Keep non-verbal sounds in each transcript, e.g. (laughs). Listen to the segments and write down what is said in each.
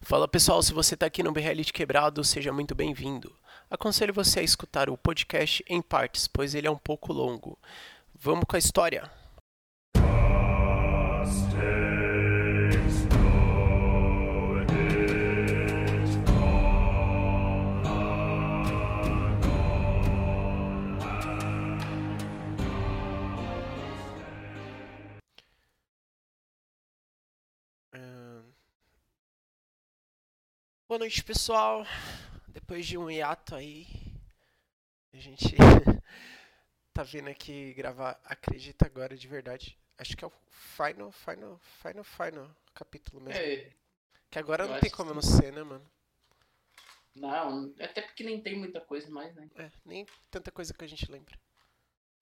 Fala pessoal, se você está aqui no BRL Quebrado, seja muito bem-vindo. Aconselho você a escutar o podcast em partes, pois ele é um pouco longo. Vamos com a história. Boa noite, pessoal. Depois de um hiato aí, a gente (laughs) tá vindo aqui gravar Acredita Agora de verdade. Acho que é o final, final, final, final capítulo mesmo. É, que agora não tem como que não ser, né, mano? não, até porque nem tem muita coisa mais, né? É, nem tanta coisa que a gente lembra.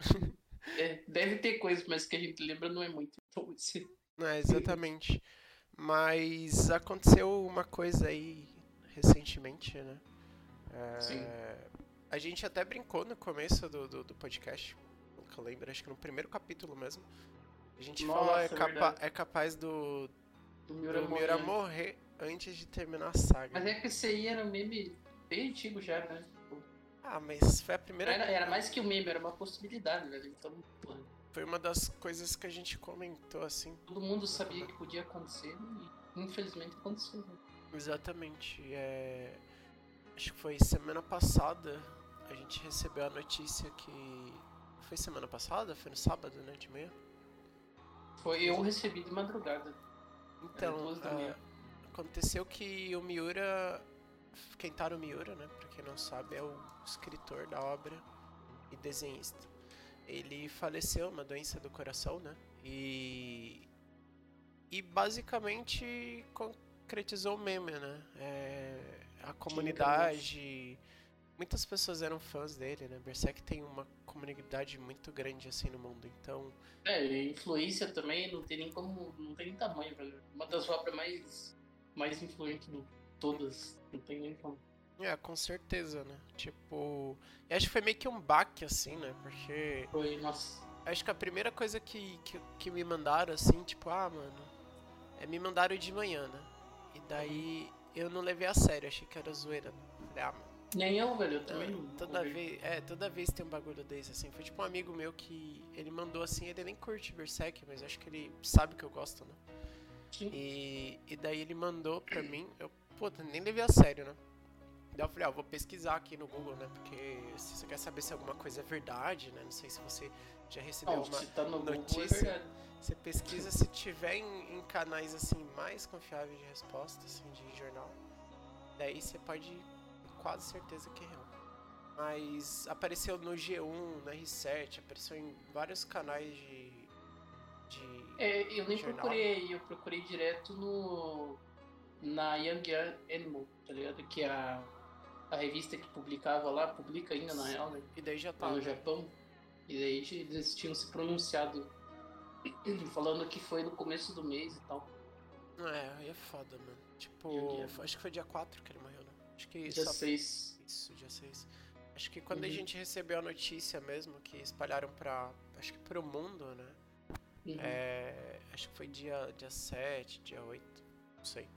(laughs) É, deve ter coisa, mas que a gente lembra não é muito. Então, (laughs) se- Não, é, exatamente. Mas aconteceu uma coisa aí recentemente, né? É, Sim. A gente até brincou no começo do, do, do podcast, eu lembro, acho que no primeiro capítulo mesmo. A gente Nossa, falou é, é capa- é capaz do, do do Miura Miura morrendo. morrer antes de terminar a saga. Mas é que esse aí era um meme bem antigo já, né? Tipo, Ah, mas foi a primeira. Era, era mais que um meme, era uma possibilidade, velho. Então, porra, Foi uma das coisas que a gente comentou, assim. todo mundo sabia que podia acontecer e infelizmente aconteceu. né? Exatamente. É... Acho que foi semana passada a gente recebeu a notícia que. Foi semana passada? Foi no sábado, né? De manhã? Foi, eu recebi de madrugada. Então, ah, aconteceu que o Miura. Kentaro Miura, né? Pra quem não sabe, é o escritor da obra e desenhista. Ele faleceu, uma doença do coração, né? E. E basicamente concretizou o meme, né? É, a comunidade. Muitas pessoas eram fãs dele, né? Berserk tem uma comunidade muito grande assim no mundo, então. É, e influência também não tem nem como. não tem nem tamanho, velho. Uma das obras mais, mais influentes de todas. Não tem nem como. É, com certeza, né? Tipo. Eu acho que foi meio que um baque, assim, né? Porque. Foi, nossa. Acho que a primeira coisa que, que, que me mandaram, assim, tipo, ah, mano. É, me mandaram de manhã, né? E daí eu não levei a sério, achei que era zoeira. Falei, ah, mano. Nem eu, velho, eu não, também não. toda vez, é, toda vez tem um bagulho desse, assim. Foi tipo um amigo meu que ele mandou assim, ele nem curte Berserk, mas acho que ele sabe que eu gosto, né? Sim. E, e daí ele mandou pra mim, eu, puta, nem levei a sério, né? Daí eu falei, ah, eu vou pesquisar aqui no Google, né? Porque se você quer saber se alguma coisa é verdade, né? Não sei se você já recebeu Não, uma. tá no Google, é notícia. verdade. Você pesquisa se tiver em, em canais assim mais confiáveis de resposta, assim, de jornal. Daí você pode ter quase certeza que é real. Mas apareceu no G1, no R7, apareceu em vários canais de. de É, eu nem Jornal. procurei, eu procurei direto no. na Young Animal, tá ligado? Que é a, a revista que publicava lá, publica ainda na real, né? E daí já tá. Lá no né? Japão. E daí eles tinham se pronunciado (clears throat) falando que foi no começo do mês e tal. É, aí é foda, mano. Tipo, acho que foi dia 4 que ele morreu, né? Acho que Dia só 6. Isso, dia 6. Acho que quando a Uhum. gente recebeu a notícia mesmo, que espalharam pra. Acho que pro mundo, né? Uhum. É, acho que foi dia, dia 7, dia 8, não sei.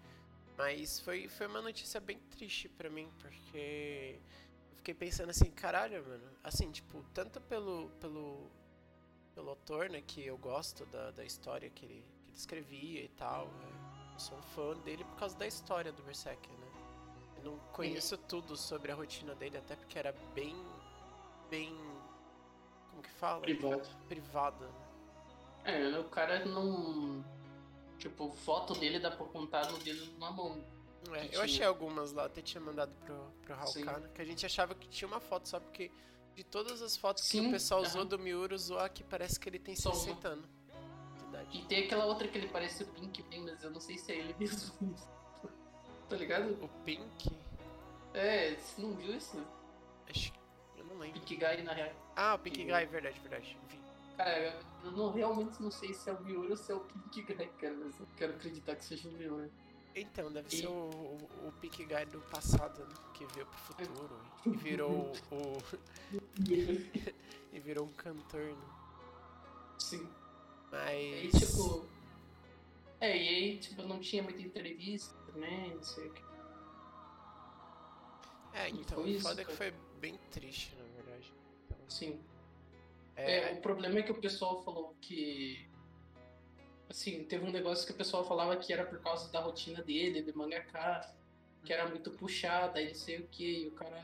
Mas foi, foi uma notícia bem triste pra mim, porque eu fiquei pensando assim, caralho, mano. Assim, tipo, tanto pelo, pelo, pelo autor, né, que eu gosto da, da história que ele, que ele escrevia e tal. é, eu sou um fã dele por causa da história do Berserk, né? Eu não conheço tudo sobre a rotina dele, até porque era bem. bem. como que fala? Privado. Privada, né? É, o cara não. Tipo, foto dele dá pra contar no dedo de uma mão. É, que eu achei tinha. algumas lá, até tinha mandado pro, pro Sim. Hawkana, que a gente achava que tinha uma foto só porque de todas as fotos que Sim, o pessoal usou do Miura usou aqui parece que ele tem uma. 60 anos. E tem aquela outra que ele parece o Pink bem, mas eu não sei se é ele mesmo. (laughs) tá ligado? O Pink, É, você não viu isso? acho que eu não lembro. Pink Guy na real. Ah, o Pink Que- Guy, verdade, verdade. Vi. Cara, eu não, realmente não sei se é o Miura ou se é o Pink Guy, cara, mas eu quero acreditar que seja o Miura. Então, deve E- ser o, o, o Pink Guy do passado, né? Que veio pro futuro e virou o. (laughs) e virou um cantor, né? Sim. Mas. E aí, tipo. É, e aí, tipo, não tinha muita entrevista, também, não sei o que. É, E então, foi isso, foda é que cara. foi bem triste, na verdade. Então, Sim. É, É, o problema é que o pessoal falou que. Assim, teve um negócio que o pessoal falava que era por causa da rotina dele, de mangaka, que era muito puxada e não sei o que, e o cara.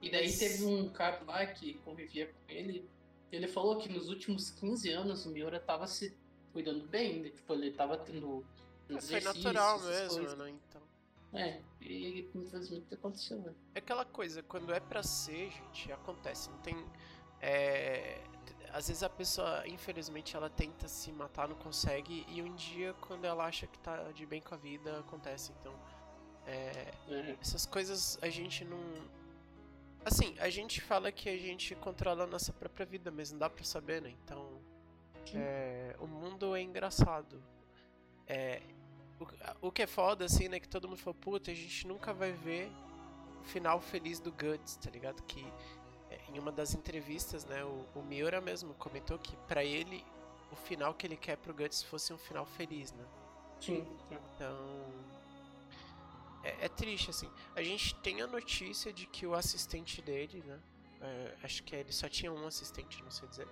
E daí Mas- teve um cara lá que convivia com ele, ele falou que nos últimos 15 anos o Miura tava se cuidando bem, né? tipo, ele tava tendo. foi exercícios, natural essas mesmo, coisas. né? Então. É, e infelizmente aconteceu, né? É aquela coisa, quando é pra ser, gente, acontece. Não tem. é, às vezes a pessoa, infelizmente, ela tenta se matar, não consegue, e um dia, quando ela acha que tá de bem com a vida, acontece. Então, é, É, essas coisas a gente não. Assim, a gente fala que a gente controla a nossa própria vida, mas não dá pra saber, né? Então. É, o mundo é engraçado. É, o, o que é foda, assim, né? Que todo mundo falou, puta, a gente nunca vai ver o final feliz do Guts, tá ligado? Que em uma das entrevistas, né? O, o Miura mesmo comentou que pra ele o final que ele quer pro Guts fosse um final feliz, né? sim. Então. É, é triste, assim. A gente tem a notícia de que o assistente dele, né? é, acho que ele só tinha um assistente, não sei dizer.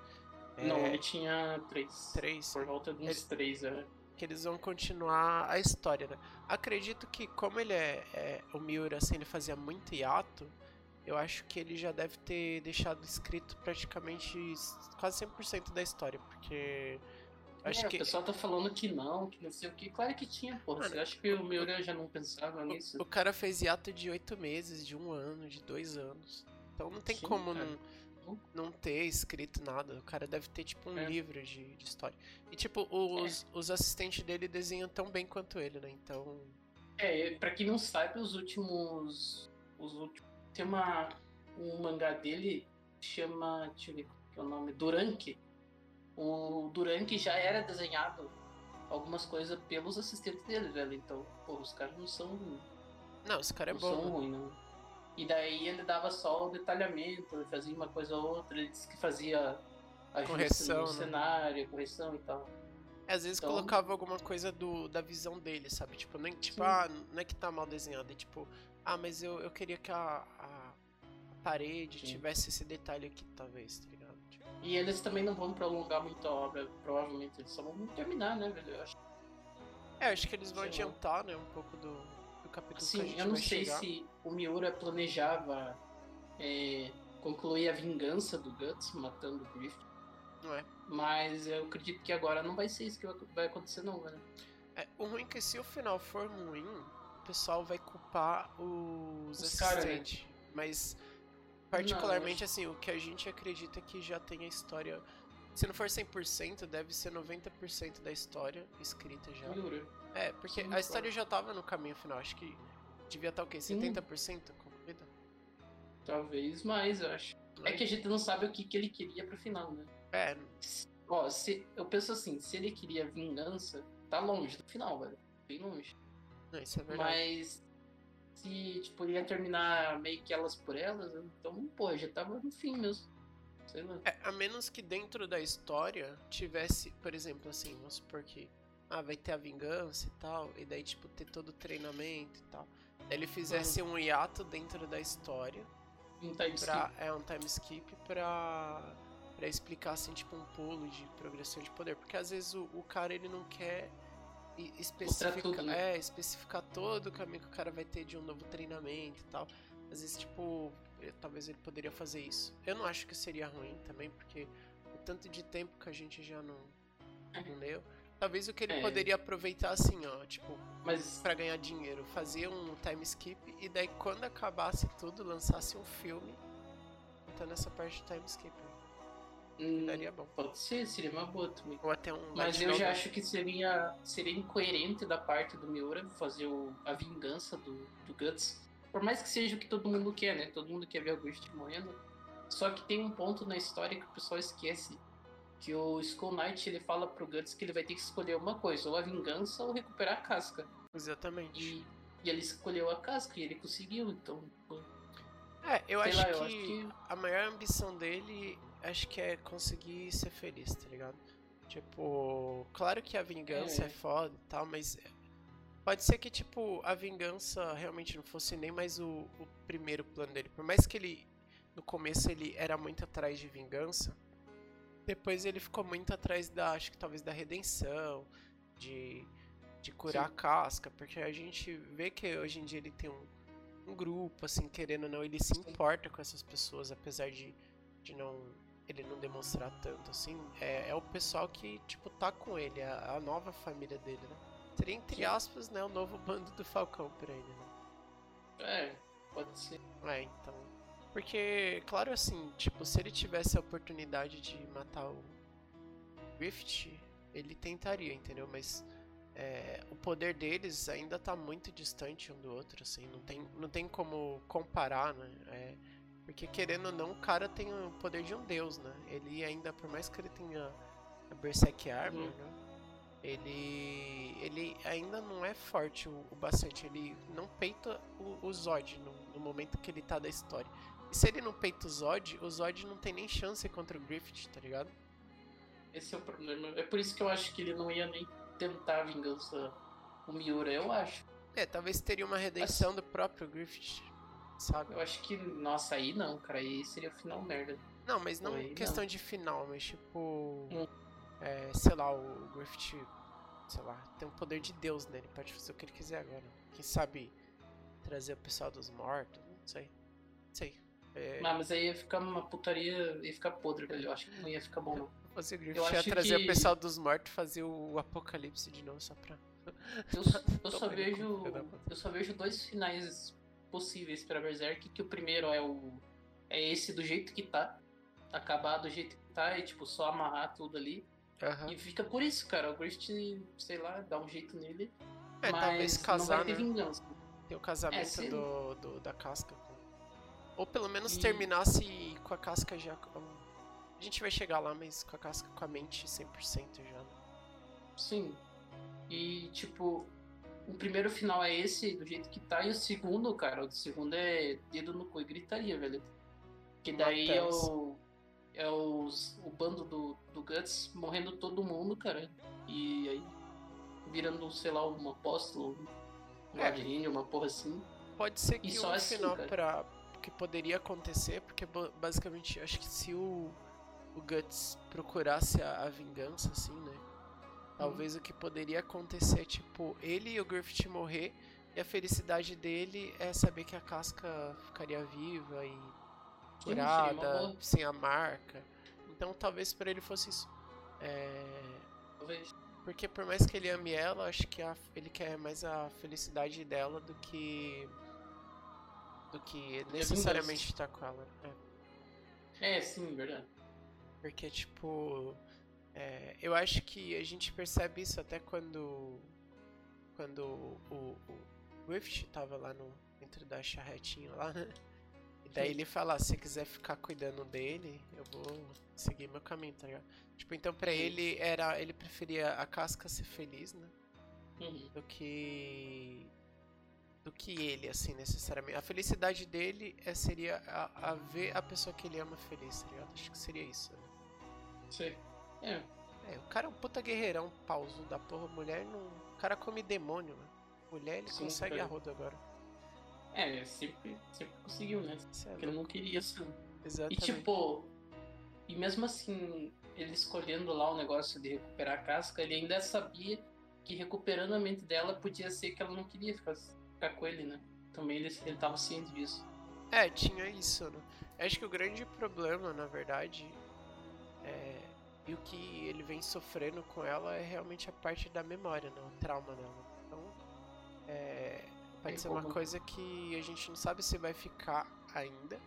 É, Não, ele tinha três. três. Por volta de uns Ele- três, é. que eles vão continuar a história, né? Acredito que como ele é, é- o Miura, assim, ele fazia muito hiato, eu acho que ele já deve ter deixado escrito praticamente quase 100% da história, porque acho é, que O pessoal tá falando que não, que não sei o que. Claro que tinha, porra. Você acha que o Miura já não pensava nisso? o, cara fez hiato de oito meses, de um ano, de dois anos. Então não tem Sim, como cara. não, não ter escrito nada. O cara deve ter, tipo, um É. livro de, de história. E, tipo, os, os assistentes dele desenham tão bem quanto ele, né? Então... É, pra quem não sabe, os últimos. Os últimos. Tem uma. Um mangá dele chama. Deixa eu ver que é o nome. Durank. O Durank já era desenhado algumas coisas pelos assistentes dele, velho. Então, pô, os caras não são. Não, esse cara é não bom. são né? ruins, não. E daí ele dava só o detalhamento, ele fazia uma coisa ou outra, ele disse que fazia Correção, no né? cenário, correção e tal. Às vezes Então- colocava alguma coisa do, da visão dele, sabe? Tipo, nem tipo, Sim. ah, não é que tá mal desenhado, é tipo, ah, mas eu, eu queria que a, a, parede Sim. tivesse esse detalhe aqui, talvez, tá ligado? Tipo, E eles também não vão prolongar muito a obra, provavelmente eles só vão terminar, né, velho? Eu acho. é, acho que eles vão Sei lá. adiantar, né, um pouco do, do capítulo Sim, eu não sei chegar. se o Miura planejava é, concluir a vingança do Guts matando o Griffith, Não é? mas eu acredito que agora não vai ser isso que vai acontecer, não, velho. é. O ruim é que se o final for ruim, pessoal vai culpar os, Os cara, né? assistentes. Mas, particularmente, assim, o que a gente acredita é que já tem a história... Se não for 100%, deve ser 90% da história escrita já. É, porque Sim, a história já tava no caminho final. Acho que devia estar o quê? Sim. 70% concluída? Talvez mais, eu acho. É que a gente não sabe o que, que ele queria pro final, né? É, Ó, se, eu penso assim, se ele queria vingança, tá longe do final, velho. Bem longe. Não, isso é verdade. Mas se, tipo, ia terminar meio que elas por elas, então, pô, já tava no fim mesmo. Sei lá. É, a menos que dentro da história tivesse, por exemplo, assim, vamos supor que ah, vai ter a vingança e tal, e daí, tipo, ter todo o treinamento e tal. Daí ele fizesse um hiato dentro da história, Um time pra, skip. é um time skip pra, pra explicar, assim, tipo, um pulo de progressão de poder. Porque às vezes o, o cara, ele não quer e- especificar, né? é, especificar todo o caminho que o cara vai ter de um novo treinamento e tal. Às vezes, tipo, talvez ele poderia fazer isso. Eu não acho que seria ruim também, porque o tanto de tempo que a gente já não, não leu. Talvez o que ele É. poderia aproveitar assim, ó, tipo, Mas pra ganhar dinheiro, fazer um time skip e daí quando acabasse tudo, lançasse um filme contando essa parte de time skip. Hum, Daria bom. pode ser, seria uma boa também. Ou até um Mas eu já acho que seria, seria incoerente da parte do Miura fazer o, a vingança do, do Guts. Por mais que seja o que todo mundo quer, né? Todo mundo quer ver o Griffith morrendo. Só que tem um ponto na história que o pessoal esquece. Que o Skull Knight ele fala pro Guts que ele vai ter que escolher uma coisa, ou a vingança ou recuperar a casca. Exatamente. E, e ele escolheu a casca e ele conseguiu, então. É, eu acho lá, eu que acho que- a maior ambição dele acho que é conseguir ser feliz, tá ligado? Tipo, claro que a vingança é, É. foda e tal, mas Pode ser que, tipo, a vingança realmente não fosse nem mais o, o primeiro plano dele. Por mais que ele, no começo, ele era muito atrás de vingança, depois ele ficou muito atrás da, acho que talvez da redenção, de, de curar Sim. a casca, porque a gente vê que hoje em dia ele tem um, um grupo, assim, querendo ou não, ele se importa com essas pessoas, apesar de, de não ele não demonstrar tanto, assim, é, é o pessoal que, tipo, tá com ele, a, a nova família dele, né? Seria, entre aspas, né, o novo bando do Falcão pra ele, né? É, pode ser. É, então. Porque, claro, assim, tipo, se ele tivesse a oportunidade de matar o Rift, ele tentaria, entendeu? Mas é, o poder deles ainda tá muito distante um do outro, assim, não tem, não tem como comparar, né? É, porque querendo ou não, o cara tem o poder de um deus, né? Ele ainda, por mais que ele tenha a Berserk Armor, uhum. né? ele ele ainda não é forte o, o bastante. Ele não peita o, o Zod no, no, momento que ele tá da história. E se ele não peita o Zod, o Zod não tem nem chance contra o Griffith, tá ligado? Esse é o problema. É por isso que eu acho que ele não ia nem tentar a vingança o Miura, eu acho. É, talvez teria uma redenção assim, do próprio Griffith, sabe? Eu acho que, nossa, aí não, cara, aí seria o final merda. Não, mas não aí, questão não. de final, mas tipo. Hum é, sei lá, o Griffith, sei lá, tem um poder de Deus nele, pode fazer o que ele quiser agora. Quem sabe trazer o pessoal dos mortos, não sei. Não sei. É... Não, mas aí ia ficar uma putaria, ia ficar podre, velho. Eu acho que não ia ficar bom, não. Fazer o Griffith ia trazer que... o pessoal dos mortos fazer o apocalipse de novo só pra. Eu, eu (laughs) só vejo. Eu só vejo dois finais possíveis pra Berserk, que o primeiro é o. É esse do jeito que tá. Acabar do jeito que tá e tipo, só amarrar tudo ali. Uhum. E fica por isso, cara. O Griffith, sei lá, dá um jeito nele. É, mas talvez casar, não vai ter né? vingança. Tem o casamento é, do, do, da casca. Ou pelo menos e... terminasse com a casca já. A gente vai chegar lá, mas com a casca com a mente 100% já. Né? Sim. E, tipo, o primeiro final é esse, do jeito que tá, e o segundo, cara, o segundo é dedo no cu e gritaria, velho. Que daí é o, é os, o bando do, do Guts morrendo todo mundo, cara. E aí virando, sei lá, um apóstolo, um é. uma porra assim. Pode ser que o assim, final pra, que poderia acontecer, porque basicamente acho que se o, o Guts procurasse a, a vingança, assim, né? Talvez hum. o que poderia acontecer, tipo, ele e o Griffith morrer e a felicidade dele é saber que a casca ficaria viva e curada, sem a marca. Então talvez para ele fosse isso. É... Talvez. Porque por mais que ele ame ela, acho que a, ele quer mais a felicidade dela do que. do que necessariamente estar com ela. É. é, sim, verdade. Porque, tipo. É, eu acho que a gente percebe isso até quando. Quando o, o Rift tava lá no, dentro da charretinha lá, né? Daí ele fala, se quiser ficar cuidando dele, eu vou seguir meu caminho, tá ligado? Tipo, então pra ele era. Ele preferia a casca ser feliz, né? Uhum. Do que. Do que ele, assim, necessariamente. A felicidade dele é, seria a, a ver a pessoa que ele ama feliz, tá ligado? Acho que seria isso, né? Sim. É. É, o cara é um puta guerreirão, pauso da porra. Mulher não. O cara come demônio, mano. Mulher ele Sim, consegue cara. a roda agora. É, sempre, sempre conseguiu, né? Porque ele não queria assim. Exatamente. E tipo, e mesmo assim, ele escolhendo lá o negócio de recuperar a casca, ele ainda sabia que recuperando a mente dela podia ser que ela não queria ficar, ficar com ele, né? Também ele, ele tava ciente disso. É, tinha isso, né? Acho que o grande problema, na verdade, é... e o que ele vem sofrendo com ela é realmente a parte da memória, né? O trauma dela. Então, é Pode ser uma coisa que a gente não sabe se vai ficar ainda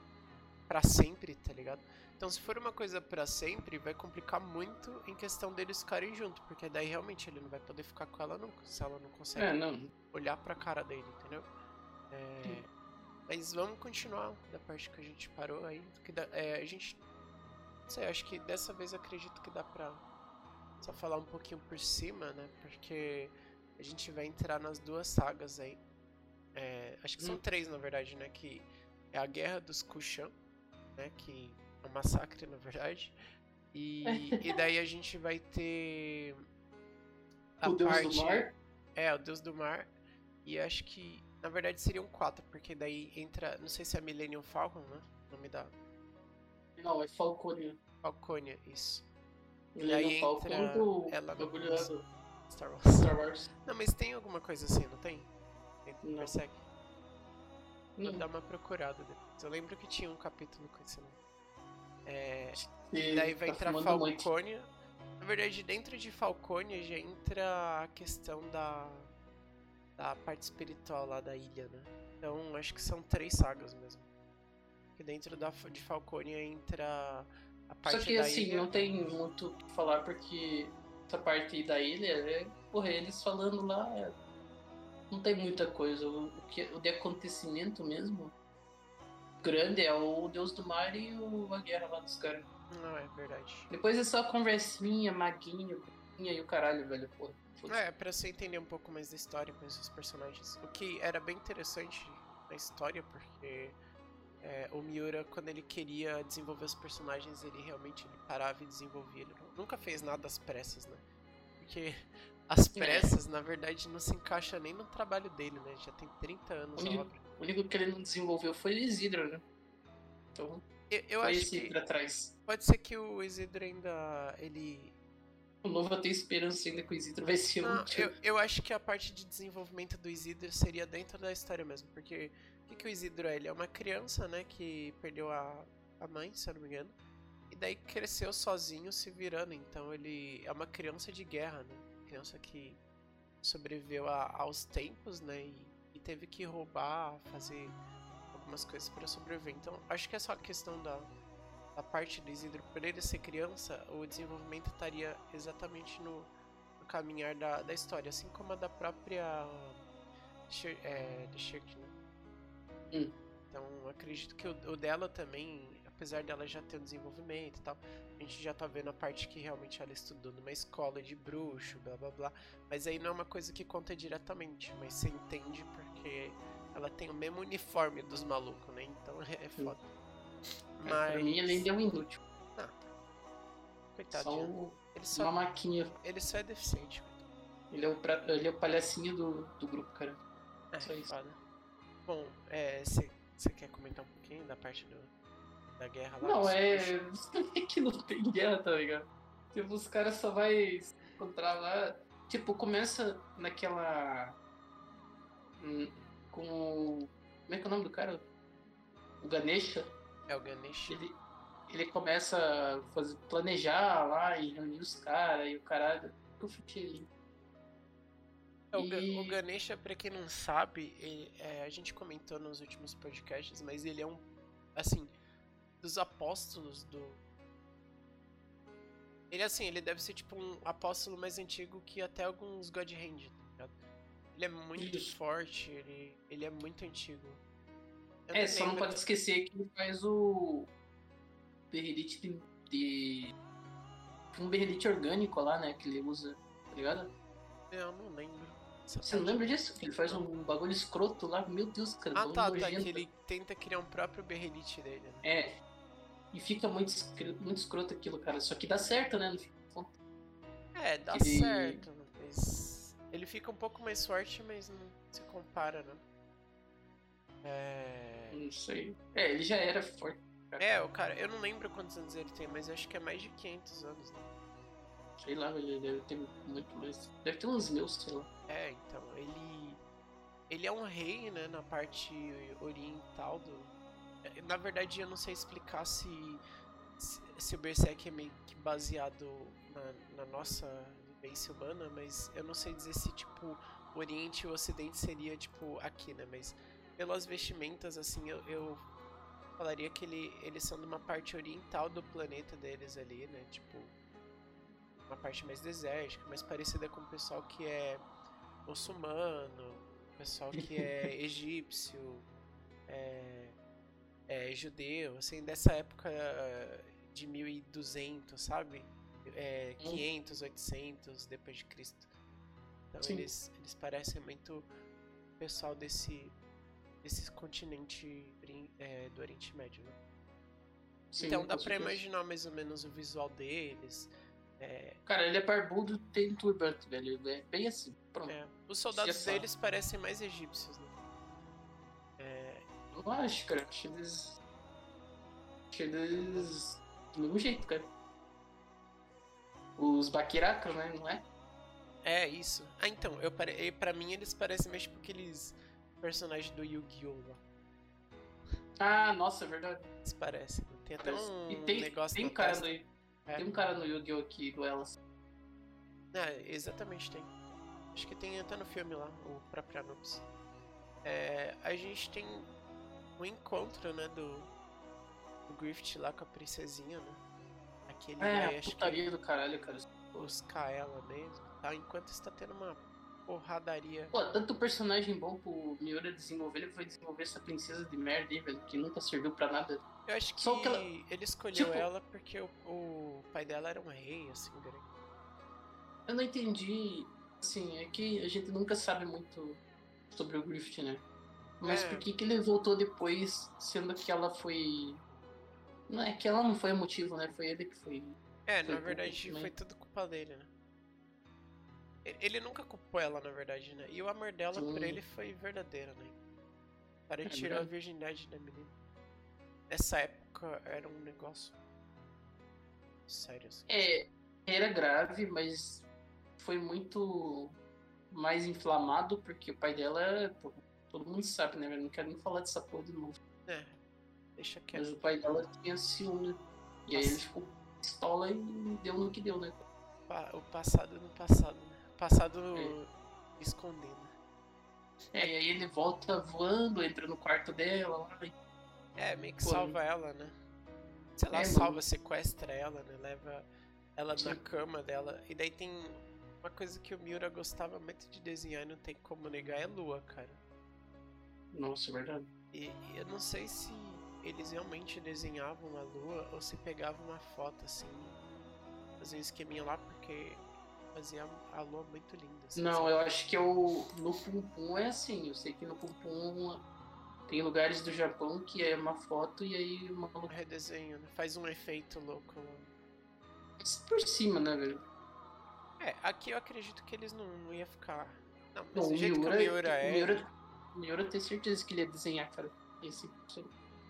para sempre, tá ligado? Então, se for uma coisa para sempre, vai complicar muito em questão deles ficarem juntos, porque daí realmente ele não vai poder ficar com ela nunca, se ela não consegue é, não. olhar pra cara dele, entendeu? É, mas vamos continuar da parte que a gente parou aí. Que dá, é, a gente. Não sei, acho que dessa vez acredito que dá pra só falar um pouquinho por cima, né? Porque a gente vai entrar nas duas sagas aí. É, acho que são hum. três, na verdade, né? Que é a Guerra dos Kushan, né? Que é um massacre, na verdade. E, (laughs) e daí a gente vai ter a o Deus parte, do Mar. É, o Deus do Mar. E acho que, na verdade, seriam quatro, porque daí entra. Não sei se é Millennium Falcon, né? O nome da. Não, é Falconia. Falconia, isso. Millennium Falcon entra do ela no Star Wars. Star Wars. Não, mas tem alguma coisa assim, não tem? Tem Não. Persegue? Vou Não. dar uma procurada depois. Eu lembro que tinha um capítulo com esse nome. É, E daí vai tá entrar. Falconia. Na verdade, dentro de Falconia já entra a questão da, da parte espiritual lá da ilha, né? Então acho que são três sagas mesmo. Porque dentro da, de Falconia entra a parte Só que assim, ilha. não tem muito o que falar porque essa parte da ilha é, porra, eles falando lá, é, não tem muita coisa. O, o que, o de acontecimento mesmo grande é o Deus do Mar e o, a guerra lá dos caras. Não, é verdade. Depois é só conversinha, maguinho, e o caralho, velho, porra. É, pra você entender um pouco mais da história com esses personagens. O que era bem interessante na história, porque é, o Miura, quando ele queria desenvolver os personagens, ele realmente ele parava e desenvolvia. Ele nu- nunca fez nada às pressas, né? Porque (laughs) as pressas, na verdade, não se encaixa nem no trabalho dele, né? Já tem 30 anos Único- obra. O único que ele não desenvolveu foi o Isidro, né? Então, Eu, eu foi acho que pra trás. pode ser que o Isidro ainda. ele O novo eu tenho esperança ainda que o Isidro vai ser Não, útil. eu, eu acho que a parte de desenvolvimento do Isidro seria dentro da história mesmo, porque o que, que o Isidro é? Ele é uma criança, né, que perdeu a, a mãe, se eu não me engano, e daí cresceu sozinho se virando, então ele é uma criança de guerra, né, criança que sobreviveu a- aos tempos, né, e, e teve que roubar, fazer algumas coisas para sobreviver. Então, acho que essa questão da, da parte do Isidro, por ele ser criança, o desenvolvimento estaria exatamente no, no caminhar da, da história, assim como a da própria é, né? Hum. Então, acredito que o, o dela também, apesar dela já ter um desenvolvimento e tal, a gente já tá vendo a parte que realmente ela estudou numa escola de bruxo, blá blá blá. Mas aí não é uma coisa que conta diretamente, mas você entende porque ela tem o mesmo uniforme dos malucos, né? Então é foda. Mas... Pra mim ele ainda é um inútil. Só Coitadinho. um- Ele só, uma maquinha. ele só é deficiente. Ele é o, pra... ele é o palhacinho do, do grupo, cara. É, Só isso. foda. Bom, é, você quer comentar um pouquinho da parte do, da guerra lá? Não, é. É que não tem guerra, tá ligado? Tipo, os caras só vai se encontrar lá. Tipo, começa naquela. hum, Com o. Como é que é o nome do cara? O Ganesha. É o Ganesh. Ele, ele começa a fazer, planejar lá e reunir os caras e o caralho. Eu fiquei. É, E- o Ganesha, pra quem não sabe, ele- é, a gente comentou nos últimos podcasts, mas ele é um, assim, dos apóstolos do... Ele, assim, ele deve ser tipo um apóstolo mais antigo que até alguns God Hand, tá ligado? Ele é muito Isso. forte, ele, ele é muito antigo. Eu É, só não pode esquecer que ele faz o berrelite de, de- um berrelite orgânico lá, né, que ele usa, tá ligado? Eu não lembro. Você não lembra disso? Que ele faz um bagulho escroto lá, meu Deus, cara. Ah, tá, tá, que ele tenta criar um próprio berrelite dele, né? É. E fica muito, escro- muito escroto aquilo, cara. Só que dá certo, né? É, dá Ele- certo, mas ele fica um pouco mais forte, mas não se compara, né? É... Não sei. É, ele já era forte. é, o cara, eu não lembro quantos anos ele tem, mas acho que é mais de 500 anos, né? Sei lá, ele deve ter muito mais. Deve ter uns meus, sei lá. É, então, ele ele é um rei, né, na parte oriental do na verdade eu não sei explicar se se, se o Berserk é meio que baseado na, na nossa vivência humana, mas eu não sei dizer se tipo o Oriente e o Ocidente seria tipo aqui, né, mas pelas vestimentas assim eu, eu falaria que ele, eles são de uma parte oriental do planeta deles ali, né, tipo uma parte mais desértica, mais parecida com o pessoal que é muçulmano, pessoal que é (laughs) egípcio, é, é judeu, assim, dessa época de 1200, sabe? É, Hum. 500, 800 depois de Cristo. Então Sim. eles, eles parecem muito pessoal desse, desse continente é, do Oriente Médio, né? Sim, então dá pra imaginar mais ou menos o visual deles. É, Cara, ele é barbudo tem turbante, velho. É bem assim. Pronto. é, os soldados Já deles parecem mais egípcios, né? É, Eu acho, cara. Acho eles. Acho eles. Do mesmo jeito, cara. Os Bakiraka, né? Não é? é isso. Ah, então, eu pare... pra mim eles parecem mais tipo aqueles personagens do Yu-Gi-Oh! lá. Ah, nossa, é verdade. Eles parecem. né? Tem até Parece. um e tem, negócio tem cara testa. É. Tem um cara no Yu-Gi-Oh! que duela assim. É, exatamente tem. Acho que tem até no filme lá, o próprio Anubis. É, a gente tem um encontro, né, do, do Griffith lá com a princesinha, né? Aquele É, vai, a acho putaria do caralho, cara. que buscar ela mesmo, tá? Enquanto está tendo uma porradaria. Pô, tanto personagem bom pro Miura desenvolver, ele foi desenvolver essa princesa de merda aí, velho, que nunca serviu pra nada. Eu acho que, Só que ela- ele escolheu tipo- ela porque o, o pai dela era um rei, assim, grande. Eu não entendi, assim, é que a gente nunca sabe muito sobre o Griffith, né? Mas É. por que, que ele voltou depois, sendo que ela foi. Não é que ela não foi o motivo, né? Foi ele que foi. É, Foi na verdade foi tudo culpa dele, né? Ele nunca culpou ela, na verdade, né? E o amor dela por Sim. ele foi verdadeiro, né? O cara É tirou a virgindade da menina. Nessa época era um negócio sério, assim. É, era grave, mas foi muito mais inflamado porque o pai dela, pô, todo mundo sabe, né? Eu não quero nem falar dessa porra de novo. É, deixa Mas quieto. o pai dela tinha ciúme. E aí ele ficou pistola e deu no que deu, né? O passado no passado, né? Passado É. escondendo. É, e aí ele volta voando, entra no quarto dela lá. e- É, meio que Pô, salva ela, né? Sei lá, É, salva, mano. sequestra ela, né? Leva ela na Sim. cama dela. E daí tem uma coisa que o Miura gostava muito de desenhar e não tem como negar, é lua, cara. Nossa, é verdade. E, e eu não sei se eles realmente desenhavam a lua ou se pegavam uma foto assim, fazia um esqueminha lá porque fazia a lua muito linda. assim, Não, sabe? eu acho que eu, no Pum Pum é assim. Eu sei que no Pum Pum tem lugares do Japão que é uma foto e aí uma Um redesenho, né? Faz um efeito louco lá. por cima, né, velho? É, aqui eu acredito que eles não, não ia ficar. Não, mas Não, o jeito Miura, que o Miura é. Miura, o Miura eu tenho certeza que ele ia desenhar, cara. Esse,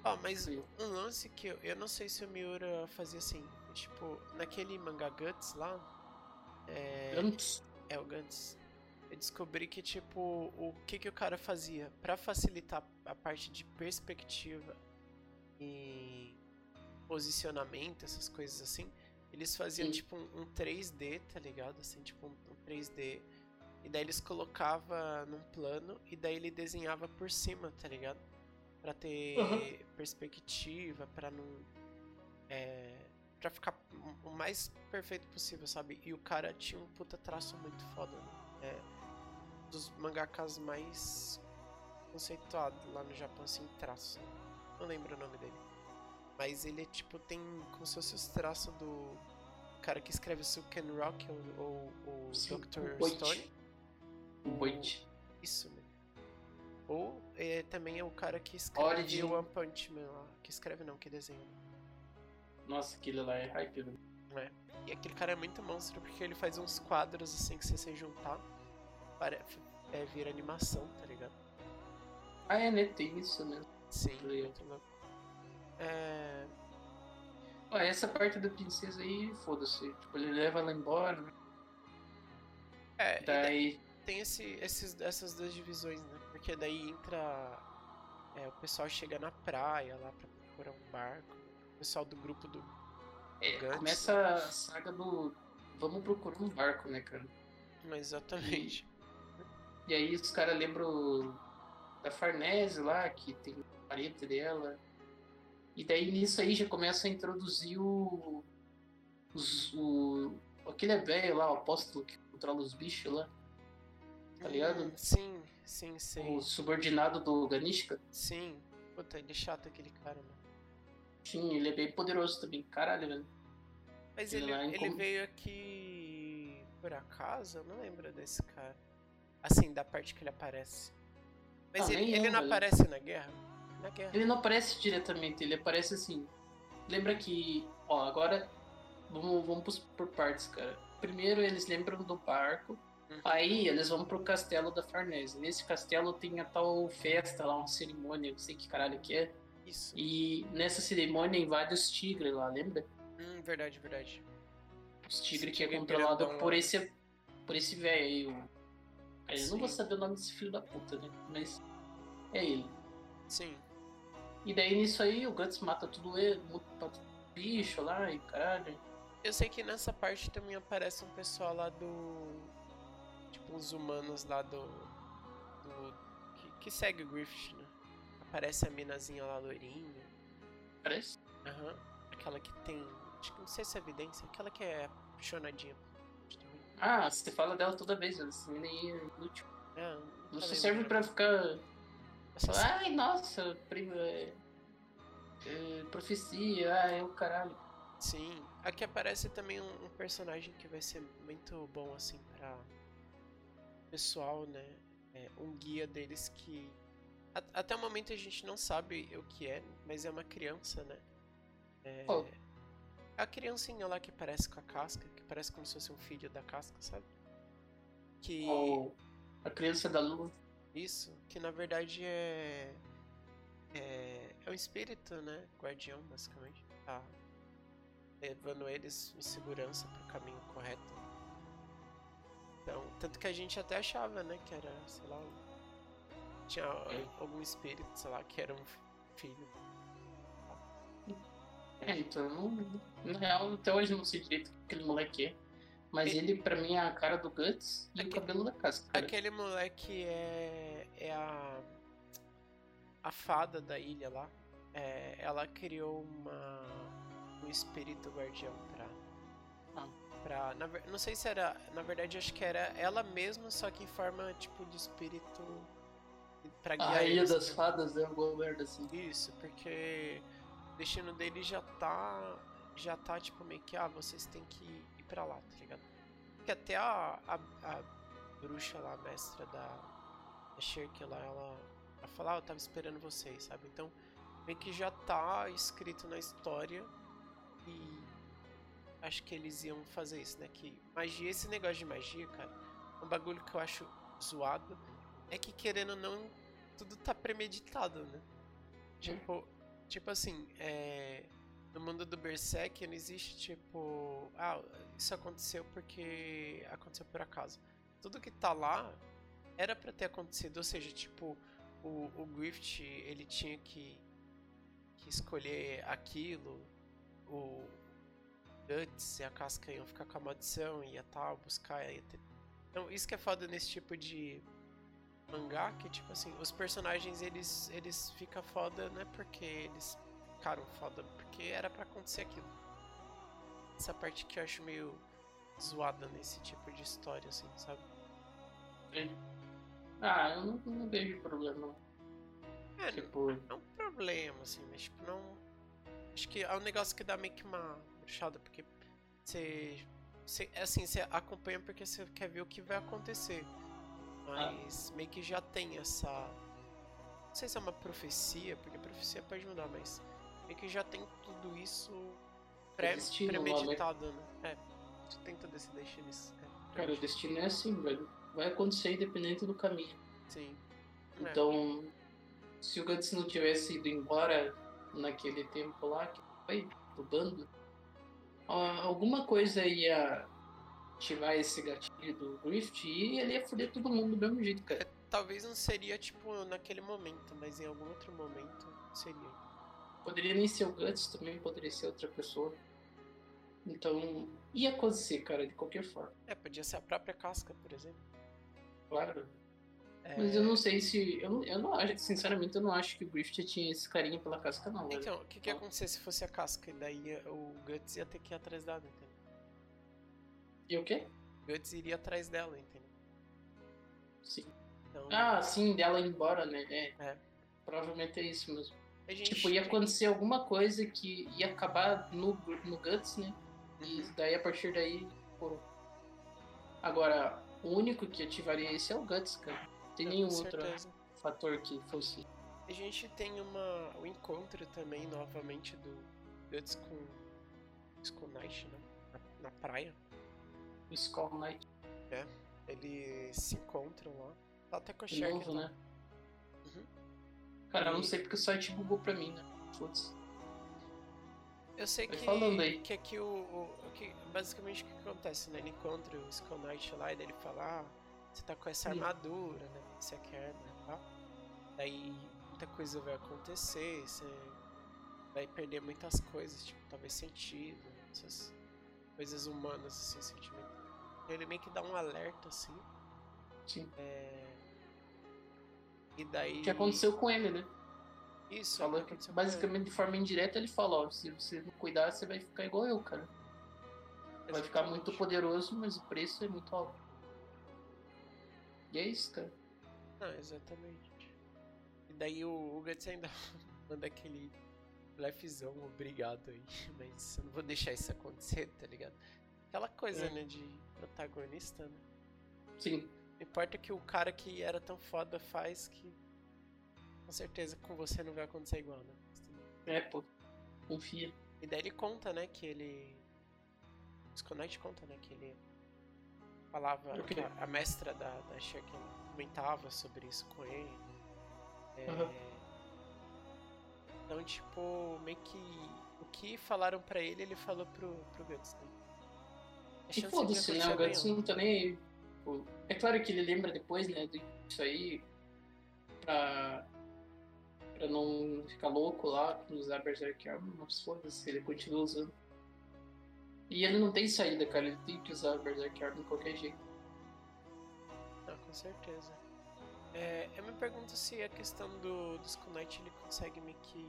Ó, mas Sim. um lance que eu, eu não sei se o Miura fazia assim. Tipo, naquele manga Guts lá. É, antes. é o Guts. Eu descobri que, tipo, o que, que o cara fazia? Pra facilitar a parte de perspectiva e posicionamento, essas coisas assim, eles faziam, Sim. tipo, um, um 3D, tá ligado? Assim, tipo, um, um 3D. E daí eles colocava num plano e daí ele desenhava por cima, tá ligado? Pra ter Uhum. perspectiva, pra não. É, pra ficar o- mais perfeito possível, sabe? E o cara tinha um puta traço muito foda, né? É, dos mangakas mais conceituados lá no Japão, assim, traço. Não lembro o nome dele. Mas ele, tipo, tem como se fosse os traços do cara que escreve Suken Rock ou, ou o Sim, Dr. Boit. Stone. O Boit. Isso, mesmo. Ou é, também é o cara que escreve Origin. o One Punch Man lá. Que escreve não, que desenha. Nossa, aquele lá é hype, velho. E aquele cara é muito monstro porque ele faz uns quadros assim que você se juntar. Pare... É, vira animação, tá ligado? Ah, é, né? Tem isso mesmo. Sim, Legal. muito louco. É. Ah, essa parte da princesa aí, foda-se. Tipo, ele leva ela embora, né? É, Daí. tem esse, esses, essas duas divisões, né? Porque daí entra. é, o pessoal chega na praia lá pra procurar um barco. Pessoal do grupo do. É, Guts. começa a saga do. Vamos procurar um barco, né, cara? Exatamente. E aí os caras lembram da Farnese lá, que tem parente dela. E daí nisso aí já começa a introduzir o. Os, o aquele velho lá, o apóstolo que controla os bichos lá. Tá ligado? Hum, sim, sim, sim. O subordinado do Ganishka. Sim. Puta, ele é chato aquele cara, mano. Sim, ele é bem poderoso também. Caralho, velho. Mas Ele ele, em ele veio aqui por acaso? Eu não lembro desse cara. Assim, da parte que ele aparece. Mas Ah, ele, ele não velho. aparece na guerra? Na guerra. Ele não aparece diretamente, ele aparece assim. Lembra que, ó, agora vamos, vamos por partes, cara. Primeiro eles lembram do barco, Uhum. aí eles vão pro castelo da Farnese. Nesse castelo tem a tal festa lá, uma cerimônia, não sei que caralho que é. Isso. E nessa cerimônia invade os tigres lá, lembra? Hum, verdade, verdade. Os tigres que é tigre controlado por lá. esse por esse velho aí. o- não vou saber o nome desse filho da puta, né? Mas é ele. Sim. E daí nisso aí o Guts mata tudo ele, mata o bicho lá e caralho. Eu sei que nessa parte também aparece um pessoal lá do. Tipo, uns humanos lá do. do que, que segue o Griffith, né? Aparece a minazinha lá, loirinha. Parece? Aham. Aquela que tem. Acho que não sei se é evidência. Aquela que é apaixonadinha. Ah, você fala dela toda vez, essa menina aí é inútil. Não só serve pra ficar. Falar, Ai, nossa, prima. É, é, profecia, ah, é o caralho. Sim. Aqui aparece também um, um personagem que vai ser muito bom, assim, pra pessoal, né? É, um guia deles que. Até o momento a gente não sabe o que é, mas é uma criança, né? É, Qual? A criancinha lá que parece com a casca, que parece como se fosse um filho da casca, sabe? Que. Ou a criança da lua. Isso, que na verdade é. É, é um espírito, né? Guardião, basicamente. Tá levando eles em segurança pro caminho correto. Então, tanto que a gente até achava, né? Que era, sei lá. um- Tinha algum espírito, sei lá, que era um filho. É, então, na real, até hoje eu não sei direito o que aquele moleque é. Mas E- ele, pra mim, é a cara do Guts e Aque- o cabelo da casca. cara. Aquele moleque é. É a. A fada da ilha lá. É, ela criou uma. Um espírito guardião pra. Ah. pra na não sei se era. Na verdade, acho que era ela mesma, só que em forma tipo de espírito. Pra guiar A Ilha eles, das? Fadas é alguma merda assim. Isso, porque o destino dele já tá. Já tá tipo meio que, ah, vocês têm que ir pra lá, tá ligado? Porque até a, a, a bruxa lá, a mestra da, da Shirk lá, ela, ela fala, ah, eu tava esperando vocês, sabe? Então, meio que já tá escrito na história e acho que eles iam fazer isso, né? Que magia, esse negócio de magia, cara, um bagulho que eu acho zoado é que querendo não, tudo tá premeditado, né? Tipo, tipo assim, é, no mundo do Berserk não existe tipo, ah, isso aconteceu porque aconteceu por acaso. Tudo que tá lá era pra ter acontecido, ou seja, tipo, o, o Grift, ele tinha que, que escolher aquilo, o Guts e a Casca iam ficar com a maldição, ia tal, buscar, ia ter... Então, isso que é foda nesse tipo de mangá, que tipo assim, os personagens eles eles ficam foda, não é porque eles ficaram foda, porque era pra acontecer aquilo. Essa parte que eu acho meio zoada nesse tipo de história, assim, sabe? Ah, eu não, não vejo problema. não. É, Tipo, não é um problema, assim, mas tipo, não. Acho que é um negócio que dá meio que uma bruxada, porque você. você assim, você acompanha porque você quer ver o que vai acontecer. Mas meio que já tem essa. Não sei se é uma profecia, porque profecia pode mudar, mas meio que já tem tudo isso pré, né? premeditado, né? É, você tem todo esse destino. É, cara, o destino é assim, velho. Vai acontecer independente do caminho. Sim. É. Então, se o Guts não tivesse ido embora naquele tempo lá, que foi do bando, ah, alguma coisa ia ativar esse gatilho do Grift e ele ia foder todo mundo do mesmo jeito, cara. Talvez não seria, tipo, naquele momento, mas em algum outro momento seria. Poderia nem ser o Guts, também poderia ser outra pessoa. Então, ia acontecer, cara, de qualquer forma. É, podia ser a própria casca, por exemplo. Claro. É, Mas eu não sei se. Eu não, eu não acho, sinceramente, eu não acho que o Grift tinha esse carinho pela casca, não. Então, o que, que ia acontecer se fosse a casca? E daí o Guts ia ter que ir atrás dela, entendeu? E o quê? Guts iria atrás dela, entendeu? Sim. Então, Ah, sim, dela ir embora, né? É. É. Provavelmente é isso mesmo. a gente... Tipo, ia acontecer alguma coisa que ia acabar no, no Guts, né? E Uhum. daí a partir daí. Pô. Agora, o único que ativaria esse é o Guts, cara. Não tem nenhum outro fator que fosse. A gente tem uma, um encontro também, novamente, do Guts com, com Knight, né? na praia. Skull Knight. Eles se encontram lá. Tá até com a Sherry. novo, né? Uhum. Cara, eu não E- sei porque o site bugou pra mim, né? Putz. Eu sei Vai que, falando aí. que aqui o, o- o que, basicamente o que acontece, né? Ele encontra o Skull Knight lá e ele fala, ah, você tá com essa armadura, né? Você quer, né? Tá? Daí muita coisa vai acontecer, você vai perder muitas coisas, tipo, talvez sentido, essas coisas humanas, assim, sentimento. Ele meio que dá um alerta, assim, Sim. é... E daí... O que aconteceu com ele, né? Isso, Falou que, ele. basicamente, de forma indireta, ele falou, ó, se você não cuidar, você vai ficar igual eu, cara. Vai ficar muito Exatamente. poderoso, mas o preço é muito alto. E é isso, cara. Não, exatamente. E daí o, o Guts ainda (laughs) manda aquele blefzão, obrigado aí. (laughs) Mas eu não vou deixar isso acontecer, tá ligado? Aquela coisa, É. né, de protagonista, né? Sim. Não importa que o cara que era tão foda faz que. Com certeza com você não vai acontecer igual, né? É, pô. Confia. E daí ele conta, né, que ele. Sconite conta, né, que ele falava. A, a mestra da, da ela comentava sobre isso com ele. É, Aham. Então, tipo, meio que. O que falaram pra ele, ele falou pro, pro Guts, né? A E foda-se, né? O Guts não tá nem aí. É claro que ele lembra depois, né, disso aí, pra, pra não ficar louco lá, com usar Berserk Armor, mas foda-se, ele continua usando. E ele não tem saída, cara, ele tem que usar Berserk Armor de qualquer jeito. Não, com certeza. É, eu me pergunto se a questão do, Knight ele consegue meio que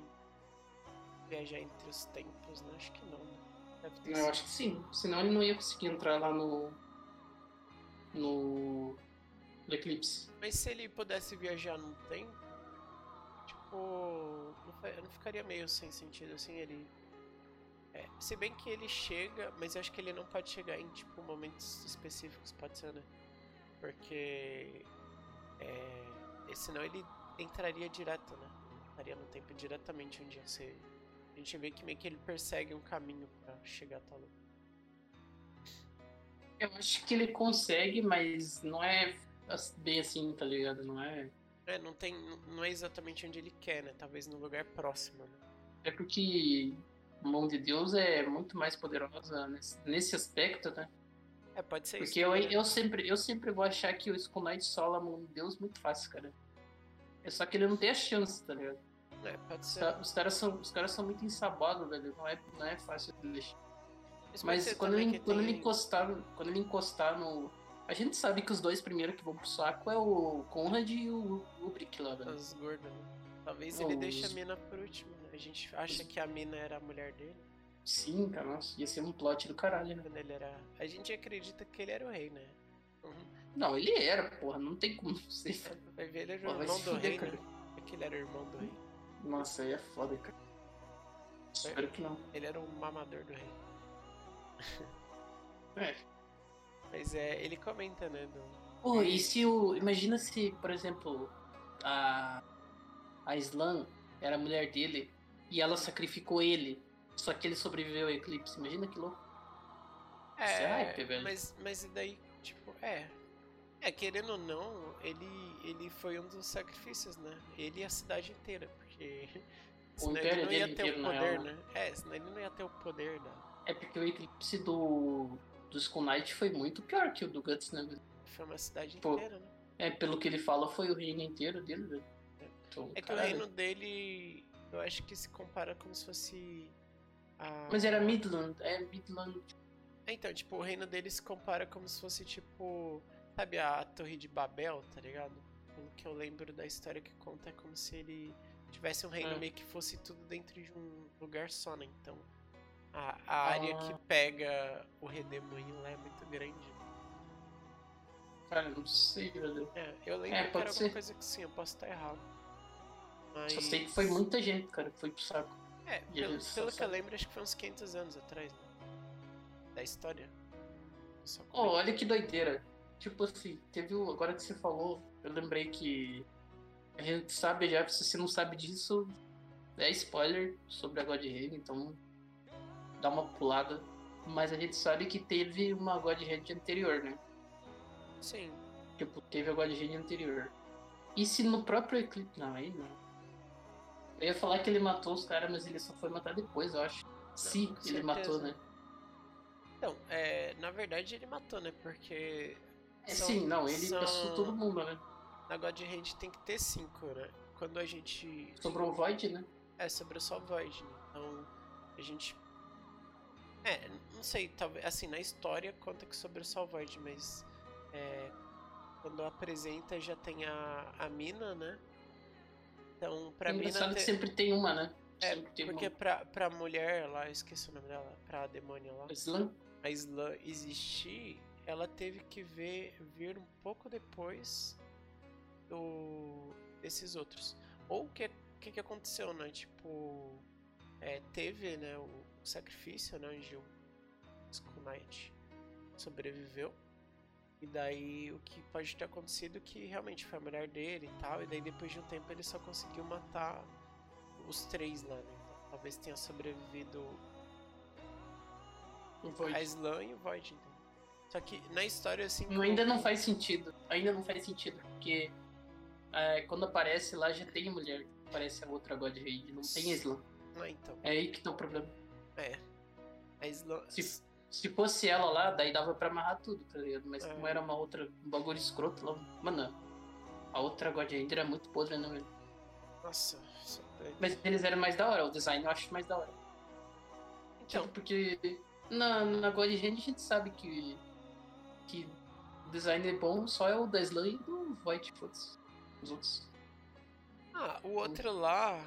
viajar entre os tempos, né? Acho que não, né? Deve ter Eu sido. acho que sim, senão ele não ia conseguir entrar lá no. no. no Eclipse. Mas se ele pudesse viajar no tempo, tipo, não, não ficaria meio sem sentido assim, ele. É, se bem que ele chega, mas eu acho que ele não pode chegar em tipo momentos específicos, pode ser, né? Porque. É, senão ele entraria direto, né? Entraria no tempo diretamente onde você. A gente vê que meio que ele persegue um caminho pra chegar a tal lugar. Eu acho que ele consegue, mas não é bem assim, tá ligado? Não é. É, não tem. Não é exatamente onde ele quer, né? Talvez no lugar próximo, né? É porque a mão de Deus é muito mais poderosa nesse, nesse aspecto, né? É, pode ser isso. Porque eu, né? eu, sempre, eu sempre vou achar que o Skull Knight sola a mão de Deus muito fácil, cara. É só que ele não tem a chance, tá ligado? É, pode Os, ser. os caras são, os caras são muito ensabados, velho. Não é, não é fácil de deixar. Isso Mas quando ele, quando ele tem- encostar, quando ele encostar no. A gente sabe que os dois primeiros que vão pro saco é o Conrad e o, o Brick lá, velho. As gordas, né? Talvez Não, ele deixe a os- mina por último, né? A gente acha que a mina era a mulher dele, Sim, cara, nossa, ia ser um plot do caralho, né? quando ele era. A gente acredita que ele era o rei, né? Uhum. Não, ele era, porra, não tem como (laughs) ser. Vai ver, ele era Pô, o irmão do rei, cara. né? É que ele era o irmão do rei. Nossa, aí é foda, cara. Espero que não. Ele era o mamador do rei. (laughs) É. Mas é, ele comenta, né? Do... Pô, e se o. Imagina se, por exemplo, a. A Slan era a mulher dele e ela sacrificou ele. Só que ele sobreviveu ao eclipse. Imagina que louco. Isso é hype, velho. Mas, mas e daí, tipo, é. É, querendo ou não, ele, ele foi um dos sacrifícios, né? Ele e a cidade inteira, porque. Senão ele não ia ter o na poder, né? É, senão ele não ia ter o poder da. É porque o eclipse do. Do Skull Knight foi muito pior que o do Guts, né? Foi uma cidade Pô, inteira, né? É, pelo que ele fala, foi o reino inteiro dele, velho. Então, É que o caralho. reino dele, eu acho que se compara como se fosse. A... Mas era Midland, é Midland. É, Então, tipo, o reino dele se compara como se fosse, tipo. Sabe a Torre de Babel, tá ligado? Pelo que eu lembro da história que conta, é como se ele tivesse um reino É. meio que fosse tudo dentro de um lugar só, né? Então, a, a área Ah. que pega o redemoinho lá é muito grande. Cara, não sei, velho. É, eu lembro É, que era ser. alguma coisa que sim, eu posso estar errado. Mas... Só sei que foi muita gente, cara, que foi pro saco. É, E pelo, pelo que eu lembro, acho que foi uns 500 anos atrás, né? Da história. Oh, olha que doideira. Tipo assim, teve o. Agora que você falou, eu lembrei que. A gente sabe já, se você não sabe disso, é spoiler sobre a God Hand, então dá uma pulada. Mas a gente sabe que teve uma God Hand anterior, né? Sim. Tipo, teve a God Hand anterior. E se no próprio Eclipse. Não, aí não. Eu ia falar que ele matou os caras, mas ele só foi matar depois, eu acho. se com ele matou, certeza. né? Então, é, na verdade ele matou, né? Porque É, São- sim, não, ele são- passou todo mundo, né? Na God Hand tem que ter cinco, né? Quando a gente. Sobrou o Void, né? É, sobrou só Void, né? Então a gente. É, não sei, talvez. Assim, na história conta que sobrou só Void, mas. É, quando apresenta já tem a, a mina, né? Então, pra mina. engraçado ter- que sempre tem uma, né? É, sempre tem porque uma. pra, pra mulher lá, eu esqueci o nome dela, pra demônia lá, Slam? a Slan existir, ela teve que ver, vir um pouco depois do, desses outros. Ou o que, que, que aconteceu, né? Tipo, é, teve né, o, sacrifício, né? Onde o Skull Knight sobreviveu. E daí o que pode ter acontecido é que realmente foi a mulher dele e tal. E daí depois de um tempo ele só conseguiu matar os três lá, né? Então, talvez tenha sobrevivido O Void. a Slan e o Void, entendeu? Só que na história assim. Ainda não faz sentido. Ainda não faz sentido, porque é, quando aparece lá já tem mulher. Aparece a outra God Raid, não tem a Slam. Ah, então. É aí que tá o problema. É. A Slan. Se- Se fosse ela lá, daí dava pra amarrar tudo, tá ligado? Mas É. como era uma outra, um bagulho escroto lá, mano, a outra God Raid era muito podre, né, velho? Nossa, é. Mas eles eram mais da hora, o design eu acho mais da hora. Então, Tipo, porque na, na God Hand a gente sabe que, que o design é bom, só é o da Slam e do Void, foda-se. Os outros. ah, o outro lá,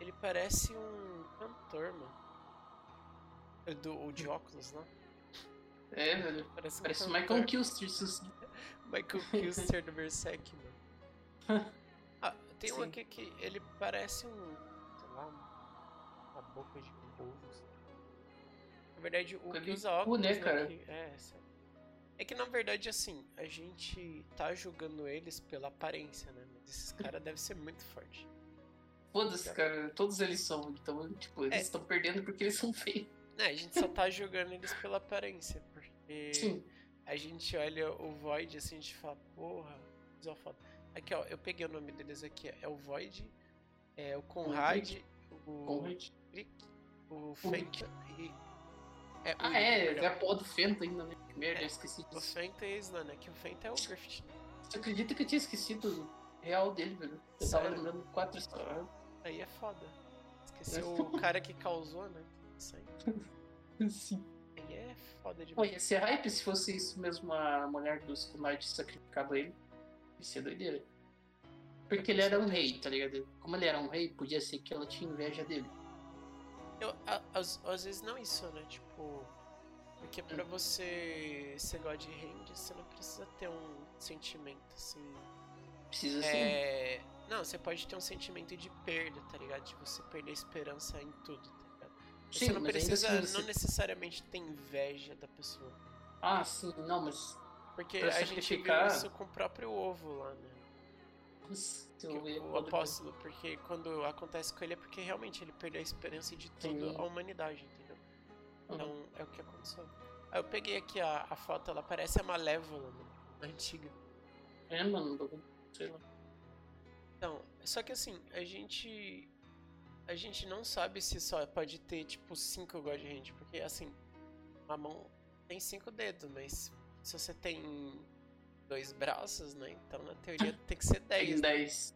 ele parece um cantor, mano. O Do, o de óculos, né? É, velho. Parece, um Parece cantor. Michael Kilster, Michael Kilster do Berserk, mano. (laughs) Ah, tem um Sim. aqui que ele parece um. sei lá, um- uma boca de ovo. Na verdade, o que usa cu, óculos. né, cara? que- é, sabe? É que na verdade, assim, a gente tá julgando eles pela aparência, né? Mas esses caras (laughs) devem ser muito fortes. Foda-se, cara. Todos eles são. Então, tipo, eles É. estão perdendo porque eles são feios. Né, a gente só tá julgando eles pela aparência, porque Sim. a gente olha o Void assim, a gente fala, porra, visual foda. Aqui, ó, eu peguei o nome deles aqui, é o Void, é o Conrad, o Conrad. Rick, o Fenta e. É, o Ah, é. É a porra do Fenta ainda, né? Que merda, É, eu esqueci O disso. Fenta e a Slana, que o Fenta é o Griffith. Você acredita que eu tinha esquecido o real dele, velho? Eu tava lembrando quatro histórias. Aí é foda. Esqueceu o cara que causou, né? Isso aí. (laughs) Sim. Aí é foda Pô, demais. ia ser hype se fosse isso mesmo a mulher do Skullknight sacrificado ele. Ia ser doideira. Porque ele era um rei, tá ligado? Como ele era um rei, podia ser que ela tinha inveja dele. Eu, às, vezes não isso, né? Tipo. Porque pra você ser God Hand, você não precisa ter um sentimento assim. Precisa ser. É. Não, você pode ter um sentimento de perda, tá ligado? De você perder a esperança em tudo, tá ligado? Você Sim, não mas ainda precisa, assim, não você- necessariamente ter inveja da pessoa. Ah, sim, não, mas. Porque a gente viu sacrificar- isso com o próprio ovo lá, né? Eu ia- o apóstolo, porque quando acontece com ele é porque realmente ele perdeu a esperança de tudo Sim. a humanidade, entendeu? Uhum. Então é o que aconteceu. Aí eu peguei aqui a, a foto, ela parece a Malévola, né? A antiga. É, mano, sei lá. Então, só que assim, a gente. A gente não sabe se só pode ter, tipo, cinco God Hand, porque assim, a mão tem cinco dedos, mas se você tem dois braços, né? Então na teoria tem que ser Tem dez. né? 10.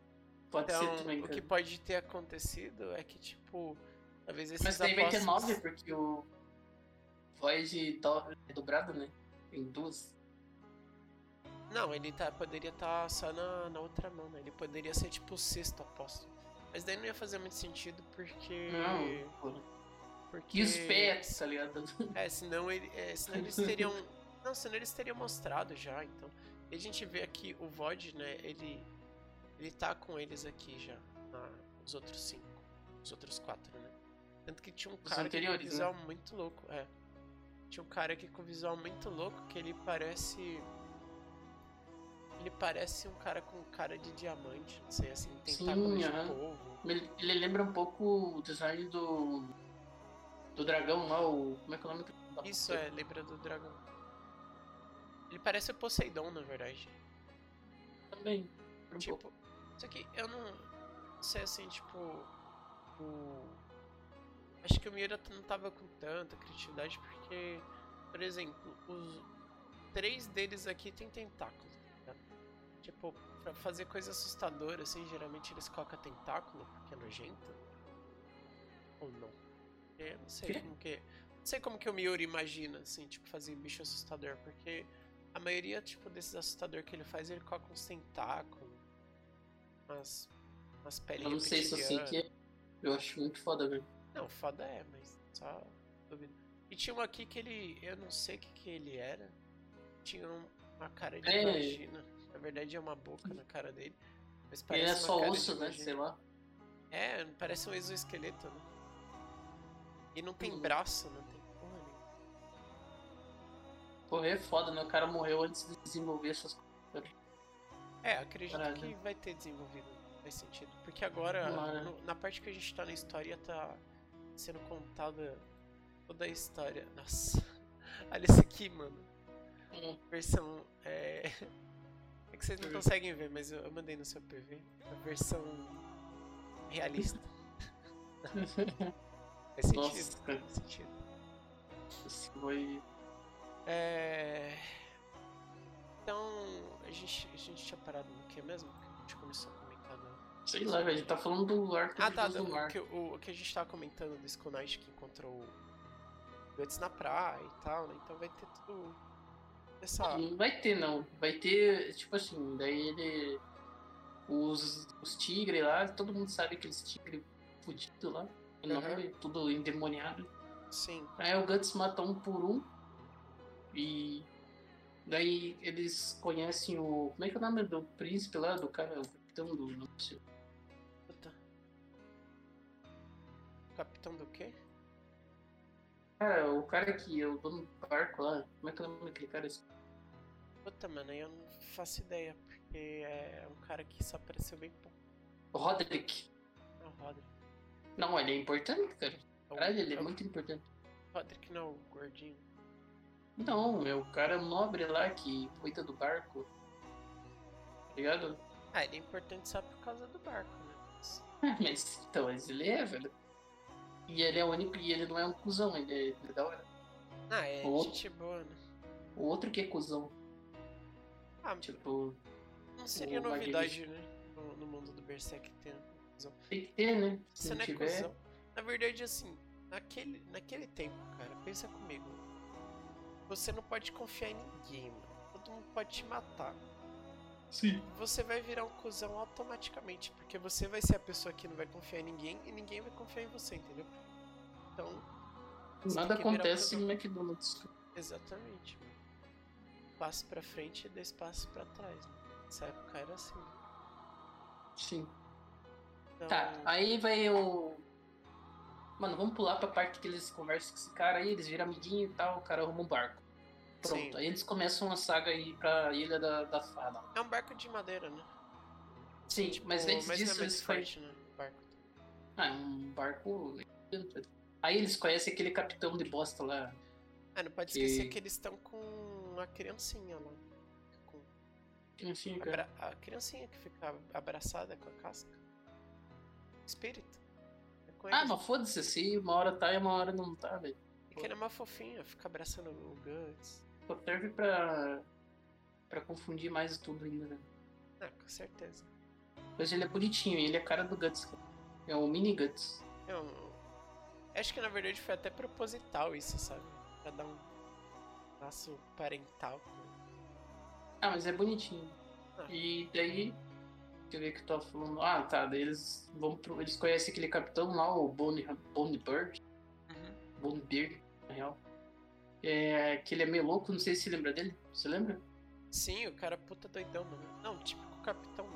Pode Então, ser também, o que pode ter acontecido é que, tipo, talvez esses Mas daí vai ter apóstolos- 9, porque o Void é dobrado, né? Tem duas. Não, ele tá, poderia estar só na, na outra mão, né? Ele poderia ser, tipo, o sexto apóstolo. Mas daí não ia fazer muito sentido, porque... Não, porque... E os pets, tá ligado? É, senão, ele, é, senão eles teriam... (laughs) Não, senão eles teriam mostrado já, então... E a gente vê aqui o Void, né? Ele... Ele tá com eles aqui já. Os outros cinco. Os outros quatro, né? Tanto que tinha um cara aqui com anteriores, né? visual muito louco. É. Tinha um cara aqui com visual muito louco que ele parece. Ele parece um cara com cara de diamante, não sei assim, Sim, tentáculos de polvo. Ele, ele lembra um pouco o design do. Do dragão lá, o. Como é que é o nome? Isso é, lembra do dragão. Ele parece o Poseidon, na verdade. Também. um Tipo, pouco. só que eu não sei assim, tipo. O. Acho que o Miura não tava com tanta criatividade porque, por exemplo, os três deles aqui tem tentáculo. tá ligado? Tipo, pra fazer coisa assustadora, assim, geralmente eles colocam tentáculo porque é nojento. Ou não? Eu não sei Quê? como que. Não sei como que o Miura imagina, assim, tipo, fazer bicho assustador, porque a maioria, tipo, desses assustador que ele faz, ele coloca uns tentáculos, umas, umas Eu pelinhas não sei se eu sei que é. Eu acho muito foda, velho. Não, foda é, mas só duvido. E tinha um aqui que ele. Eu não sei o que, que ele era. Tinha um- uma cara de É. vagina. Na verdade é uma boca na cara dele. Mas Ele parece é uma só osso, né? Sei lá. É, parece um exoesqueleto, né? E não tem Uhum. braço, não nenhuma. Porra, é foda, né? O cara morreu antes de desenvolver essas coisas. É, acredito Caralho. que vai ter desenvolvido. Faz sentido. Porque agora, Tomara. no- na parte que a gente tá na história, tá sendo contada toda a história. Nossa. (laughs) Olha isso aqui, mano. Hum. Versão. É. (laughs) É que vocês não Hum. conseguem ver, mas eu, eu mandei no seu PV. A versão realista. (laughs) Faz sentido. Nossa. Faz sentido. Isso foi. É... Então, a gente, a gente tinha parado no que mesmo? Que a gente começou a comentar no... Sei lá, velho. A gente tá falando do arco Ah, tá, do, o, que, o, o que a gente tava comentando do Skull Knight que encontrou o Guts na praia e tal, né? Então vai ter tudo essa... Não vai ter, não. Vai ter, tipo assim, daí ele. Os, os tigres lá, todo mundo sabe aqueles tigres fudidos lá. Enorme, tudo endemoniado. Sim, Aí o Guts mata um por um. E daí eles conhecem o. Como é que é o nome do príncipe lá, do cara, o capitão do. Não sei. puta. Capitão do quê? Cara, o cara que é o dono do barco lá. Como é que é o nome daquele cara? Puta, mano, aí eu não faço ideia, porque é um cara que só apareceu bem pouco. O Roderick. É o Roderick. Não, ele é importante, cara. É Caralho, ele é é o muito importante. Roderick não, o gordinho. Não, é o cara nobre lá que cuida do barco. Tá ligado? Ah, ele é importante só por causa do barco, né? Mas- (laughs) Mas então, mas ele é, velho. E ele é o único, e ele não é um cuzão, ele é, ele é da hora. Ah, é O- gente boa, né? O outro que é cuzão, Ah, tipo, não seria novidade, né? No, no mundo do Berserk ter cuzão. tem que ter, né? Se Você não não é tiver. cuzão. Na verdade, assim, naquele, naquele tempo, cara, pensa comigo. Você não pode confiar em ninguém, mano. Todo mundo pode te matar. Sim. Você vai virar um cuzão automaticamente, porque você vai ser a pessoa que não vai confiar em ninguém e ninguém vai confiar em você, entendeu? Então, Nada acontece em McDonald's. Exatamente, mano. Passo pra frente e dois passos pra trás. Mano. Nessa época era assim. Sim. Então, Tá, aí vai o. Mano, vamos pular pra parte que eles conversam com esse cara aí, eles viram amiguinho e tal, o cara arruma um barco. Pronto, Sim. aí eles começam a saga aí pra Ilha da, da Fada. É um barco de madeira, né? Sim, Tipo, mas antes mas disso não é eles foi. né? Barco. Ah, é um barco. Aí eles conhecem aquele capitão de bosta lá. Ah, não pode Que- esquecer que eles estão com a criancinha lá. Com Enfim, a, cara. bra- a criancinha que fica abraçada com a casca. Espírito. É com Ah, mas foda-se, assim, uma hora tá e uma hora não tá, velho. E que ele é uma fofinha, fica abraçando o Guts. Só serve pra. pra confundir mais tudo ainda, né? Ah, com certeza. Mas ele é bonitinho, ele é a cara do Guts, cara. É o mini Guts. Eu, acho que na verdade foi até proposital isso, sabe? Pra dar um laço parental. Ah, mas é bonitinho. Ah. E daí. Ver o que tava falando. Ah, tá. Daí eles vão pro. Eles conhecem aquele capitão lá, o Bonnie, Bonnie Bird. Uhum. Bonnie Beard, na real. É, que ele é meio louco, não sei se você lembra dele. Você lembra? Sim, o cara é puta doidão, mano. Não, típico capitão.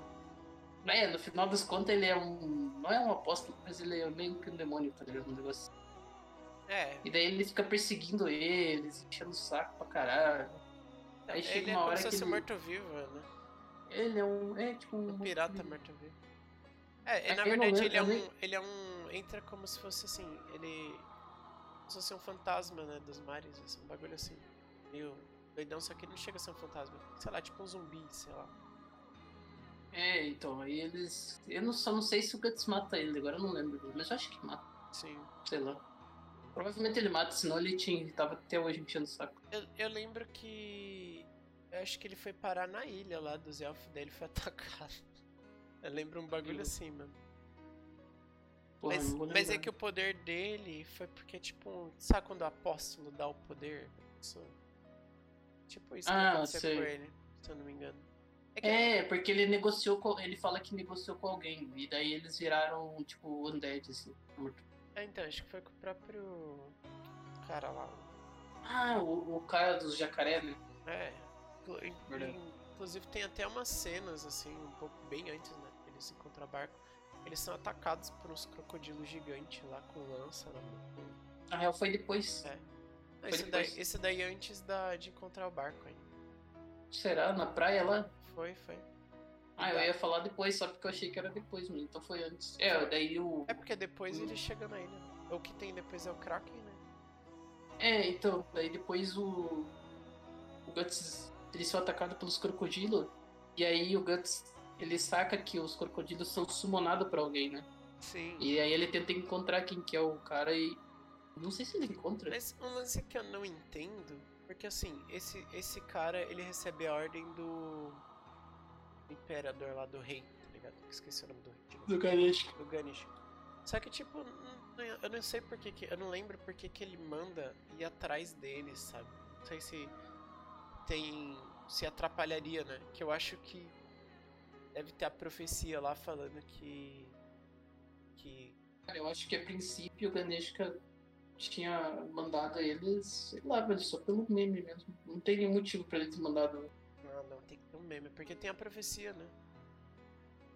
É, no final das contas ele é um. Não é um apóstolo, mas ele é meio que um demônio, tá ligado? Um negócio. assim. É, E daí ele fica perseguindo eles, enchendo o saco pra caralho. Aí chega ele é uma como hora se que fosse ele- morto-vivo, né? Ele é um. É tipo um. Um pirata morto-vivo. É, É, na verdade ele é um. Ele é um. Entra como se fosse assim. Ele. se fosse um fantasma, né, dos mares, assim, um bagulho assim. Meio doidão, só que ele não chega a ser um fantasma. Sei lá, tipo um zumbi, sei lá. É, então, aí eles. Eu não, só não sei se o Guts mata ele, agora eu não lembro, mas eu acho que mata, Sim. sei lá. Provavelmente ele mata, senão ele tinha, ele tava até hoje enchendo o saco. Eu, eu lembro que. Eu acho que ele foi parar na ilha lá dos elfos, daí ele foi (laughs) atacado. Eu lembro um bagulho Hum. assim, mano. Porra, Mas, mas é que o poder dele foi porque, tipo, sabe quando o apóstolo dá o poder? Isso- Tipo isso que Ah, aconteceu sei. com ele, se eu não me engano. É que- É, porque ele negociou com. Ele fala que negociou com alguém. E daí eles viraram, tipo, undead, assim. é, então, acho que foi com o próprio cara lá. Ah, o, o cara dos jacaré, né? É. inclu-. Inclusive tem até umas cenas, assim, um pouco bem antes, né? Eles encontram a barco. Eles são atacados por uns crocodilos gigantes lá com lança na mão. Na real foi depois. É. Foi Esse daí, depois. esse daí antes da, de encontrar o barco ainda. Será? Na praia lá? Foi, foi. Ah, eu ia falar depois, só porque eu achei que era depois, mas então foi antes. É, daí o. É porque depois Hum. ele chega na ilha. né? O que tem depois é o Kraken, né? É, então, daí depois o. O Guts. Eles são atacados pelos crocodilos. E aí o Guts. Ele saca que os crocodilos são sumonados pra alguém, né? Sim. E aí ele tenta encontrar quem que é o cara e. Não sei se ele encontra. Mas um lance que eu não entendo, porque assim, esse, esse cara, ele recebe a ordem do imperador lá, do rei, tá ligado? Esqueci o nome do rei. Do Ganesh. do Ganesh. Só que, tipo, eu não sei porque que. Eu não lembro porque que ele manda ir atrás dele, sabe? Não sei se tem. Se atrapalharia, né? Que eu acho que deve ter a profecia lá falando que. Que. Cara, eu acho que a princípio o Ganeshka tinha mandado eles, sei lá, velho, só pelo meme mesmo. Não tem nenhum motivo pra ele ter mandado. Ah, não, tem que ter um meme, porque tem a profecia, né?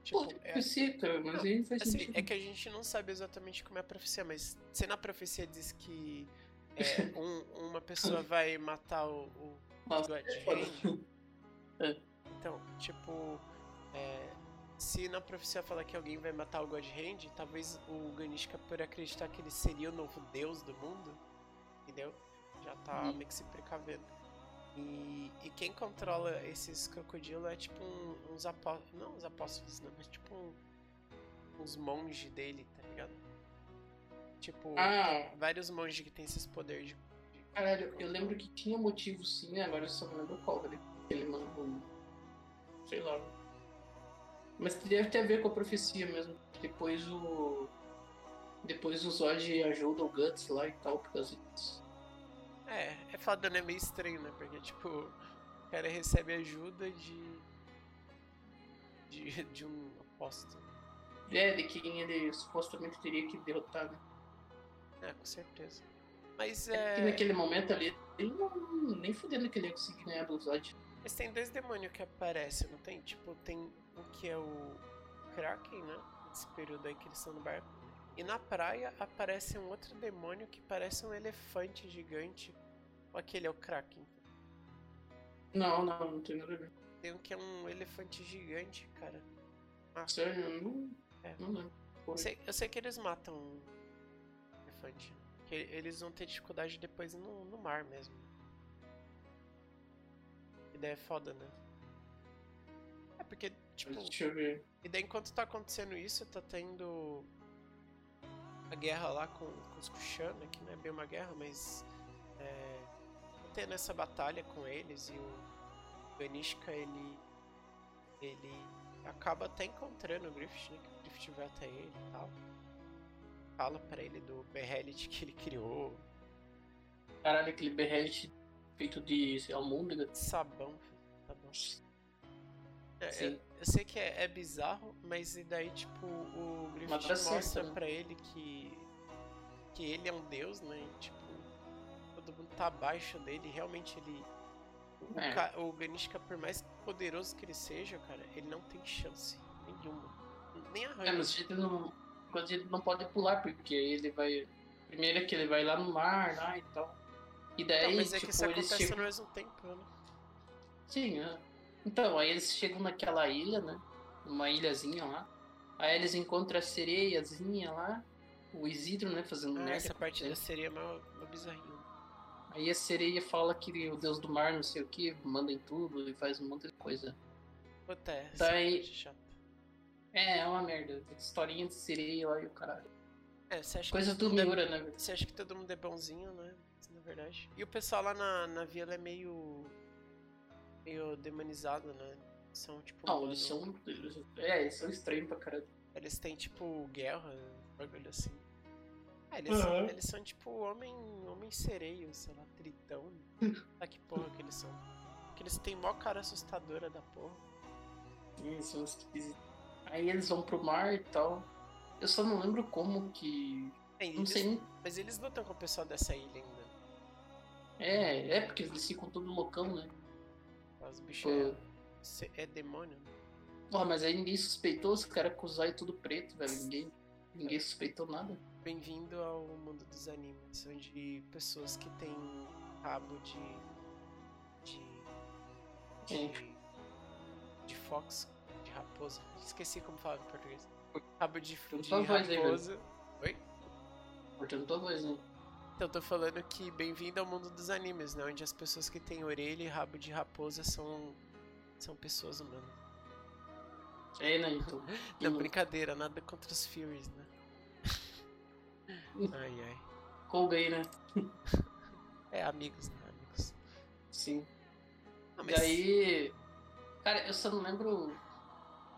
Tipo, Pô, é, cara, mas Não, aí não faz assim, sentido. é que a gente não sabe exatamente como é a profecia, mas se na profecia diz que é, (laughs) um- uma pessoa vai matar o, o Nossa, God é. Hand, Então, tipo, é, se na profecia falar que alguém vai matar o God Hand, talvez o Ganishka, por acreditar que ele seria o novo deus do mundo, entendeu? Já tá Hum. meio que se precavendo. E, e quem controla esses crocodilos é tipo um- uns apóstolos. Não os apóstolos, não, mas tipo um- uns monges dele, tá ligado? Tipo, Ah, vários monges que tem esses poderes de. Caralho, eu lembro que tinha motivo sim, né? agora eu só não lembro qual, velho. Ele mandou. Sei lá. Mas deve ter a ver com a profecia mesmo. Depois o. Depois o Zod ajuda o Guts lá e tal, por causa disso. É, é foda, né? Meio estranho, né? Porque, tipo, o cara recebe ajuda de. de, de um apóstolo. É, de quem ele supostamente teria que derrotar, né? É, com certeza. Mas É é. que naquele momento ali, ele não. Nem fudendo que ele ia conseguir ganhar do Zod. Mas tem dois demônios que aparecem, não tem? Tipo, tem o que é o Kraken, né? Nesse período aí que eles estão no barco. E na praia aparece um outro demônio que parece um elefante gigante. Ou aquele é o Kraken. Não, não, não tem nada a ver. Tem um que é um elefante gigante, cara. Ah, Sério, não. É. Não lembro. Eu sei, eu sei que eles matam o elefante. Eles vão ter dificuldade depois no, no mar mesmo. Ideia é foda, né? É porque, tipo. Deixa eu ver. E daí enquanto tá acontecendo isso, tá tendo a guerra lá com, com os Kushana, que não é bem uma guerra, mas é, tá tendo essa batalha com eles e o Ganishka ele ele acaba até encontrando o Griffith, né? Que o Griffith vai até ele e tal. Fala pra ele do Behelit que ele criou, Caralho, aquele berrete feito de almôndega. de sabão, sabão. É, Sim. eu, eu sei que é, é bizarro, mas e daí, tipo, o Mas Griffith mostra né? pra ele que, que ele é um deus, né? E, tipo, todo mundo tá abaixo dele. Realmente ele. O, É. ca- o Ganishka, por mais poderoso que ele seja, cara, ele não tem chance nenhuma. Nem É, arranha. mas a gente não. Mas ele não pode pular, porque ele vai. Primeiro é que ele vai lá no mar lá e tal. E daí, Não, mas é tipo, que isso eles acontece chegam. ao mesmo tempo, né? Sim, é. Então, aí eles chegam naquela ilha, né? Uma ilhazinha lá. Aí eles encontram a sereiazinha lá. o Isidro, né, fazendo Ah, merda. essa parte É. da sereia é uma, uma bizarrinha. Aí a sereia fala que o deus do mar, não sei o que, manda em tudo e faz um monte de coisa. Puta, é, essa aí- parte chata. É, é uma merda. Historinha de sereia lá e o caralho. É, você acha Coisas que do Miura, né? é, Você acha que todo mundo é bonzinho, né? Na verdade. E o pessoal lá na, na vila é meio. meio demonizado, né? São tipo. Não, eles são. É, eles são estranhos pra caralho. Eles têm tipo guerra, um bagulho assim. Ah, eles, Aham. são, eles são tipo homem. homem sereio, sei lá, tritão. (laughs) ah, que porra que eles são. Que eles têm mó cara assustadora da porra. Eles são esquisitos. Aí eles vão pro mar e tal. Eu só não lembro como que. É, Não eles- sei. Mas eles lutam com o pessoal dessa ilha ainda. É, é porque eles ficam todo loucão, né? Os bichos é, é demônio, né? Porra, mas aí ninguém suspeitou, os caras com os olhos tudo preto, velho. Ninguém, ninguém suspeitou nada. Bem-vindo ao mundo dos animes, onde pessoas que têm rabo de. de. de. de fox, raposa. Esqueci como fala em português. Rabo de, Então de aí, velho. raposa. Oi? Cortando tua voz, né? Então, eu tô falando que bem-vindo ao mundo dos animes, né? Onde as pessoas que têm orelha e rabo de raposa são. são pessoas humanas. É, né? Então. (laughs) Não, brincadeira, nada contra os Furies, né? (laughs) ai, ai. Colga aí, né? (laughs) É, amigos, né? Amigos. Sim. Ah, E aí. Cara, eu só não lembro.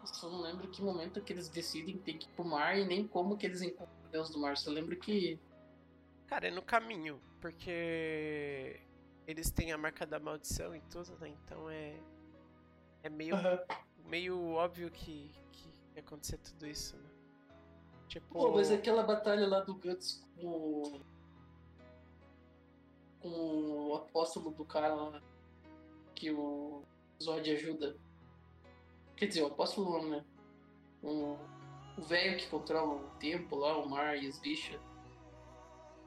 Eu só não lembro que momento que eles decidem ter que ir pro mar e nem como que eles encontram o Deus do Mar. Só lembro que. Cara, é no caminho, porque eles têm a marca da maldição e tudo, né? Então é. É meio, meio óbvio que, que ia acontecer tudo isso, né? Tipo. Pô, mas aquela batalha lá do Guts com o. com o apóstolo do cara lá. Que o Zod ajuda. Quer dizer, o apóstolo não, né? O o velho que controla o tempo lá, o mar e os bichos.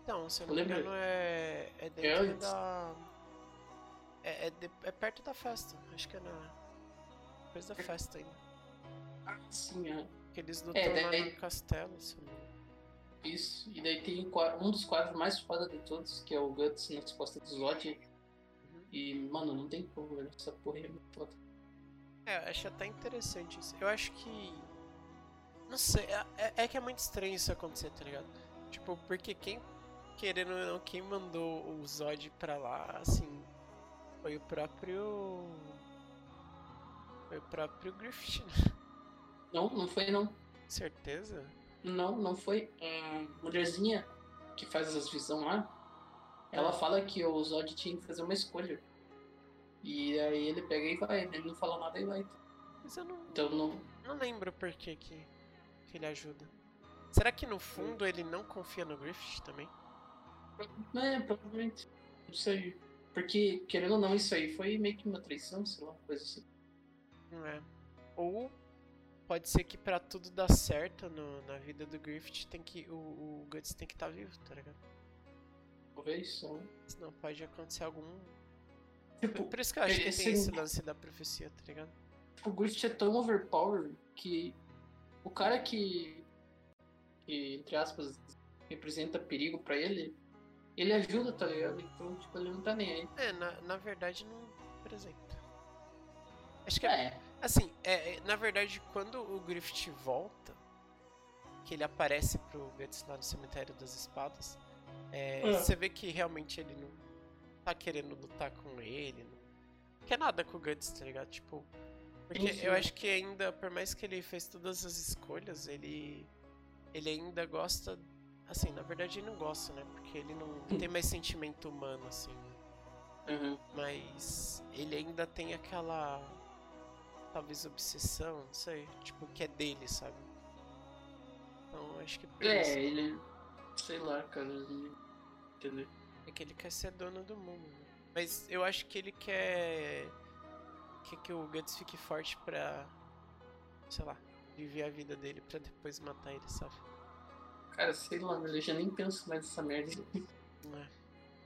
Então, se eu não me engano, é. É dentro antes. da. É, é, de- é perto da festa. Acho que é na. Depois da festa ainda. Ah, sim, é. Que eles lutam É, lá daí- no castelo, se eu não me. Isso. E daí tem um um dos quadros mais foda de todos, que é o Guts nas costas do Zod. Uhum. E, mano, não tem como, velho. Essa porra é muito foda. É, eu acho até interessante isso. Eu acho que. Não sei, é, é- é que é muito estranho isso acontecer, tá ligado? Tipo, porque quem, querendo ou não, quem mandou o Zod pra lá, assim, foi o próprio. Foi o próprio Griffith, né? Não, não foi não. Certeza? Não, não foi. A mulherzinha que faz as visões lá, ela fala que o Zod tinha que fazer uma escolha. E aí ele pega e vai, ele não fala nada e vai. Mas eu não, Então não. não lembro por que, que, que ele ajuda. Será que no fundo ele não confia no Griffith também? É, provavelmente. Não sei. Porque, querendo ou não, isso aí foi meio que uma traição, sei lá, coisa assim. Não é. Ou pode ser que pra tudo dar certo no- na vida do Griffith tem que. O, o Guts tem que estar vivo, tá ligado? Talvez só. Senão pode acontecer algum. Tipo, Por isso que eu acho que esse- tem esse lance da profecia, tá ligado? o Griffith é tão overpower que o cara que, que entre aspas, representa perigo pra ele, ele ajuda, tá ligado? Então, tipo, ele não tá nem aí. É, na, na verdade não apresenta. Acho que é. É, Assim, é, é, na verdade, quando o Griffith volta, que ele aparece pro Guts lá no cemitério das espadas, é, É. você vê que realmente ele não tá querendo lutar com ele, não quer nada com o Guts, tá ligado? Tipo, porque sim. eu acho que ainda, por mais que ele fez todas as escolhas, ele ele ainda gosta, assim, na verdade ele não gosta, né? Porque ele não, (clears throat) tem mais sentimento humano, assim, né? uhum. Mas ele ainda tem aquela. Talvez obsessão, não sei. Tipo, que é dele, sabe? Então acho que é, isso ele, sei lá, cara, ele- entendeu? É que ele quer ser dono do mundo. né? Mas eu acho que ele quer. Quer que o Guts fique forte pra. Sei lá, viver a vida dele pra depois matar ele, sabe? Cara, sei lá, eu já nem penso mais nessa merda. É?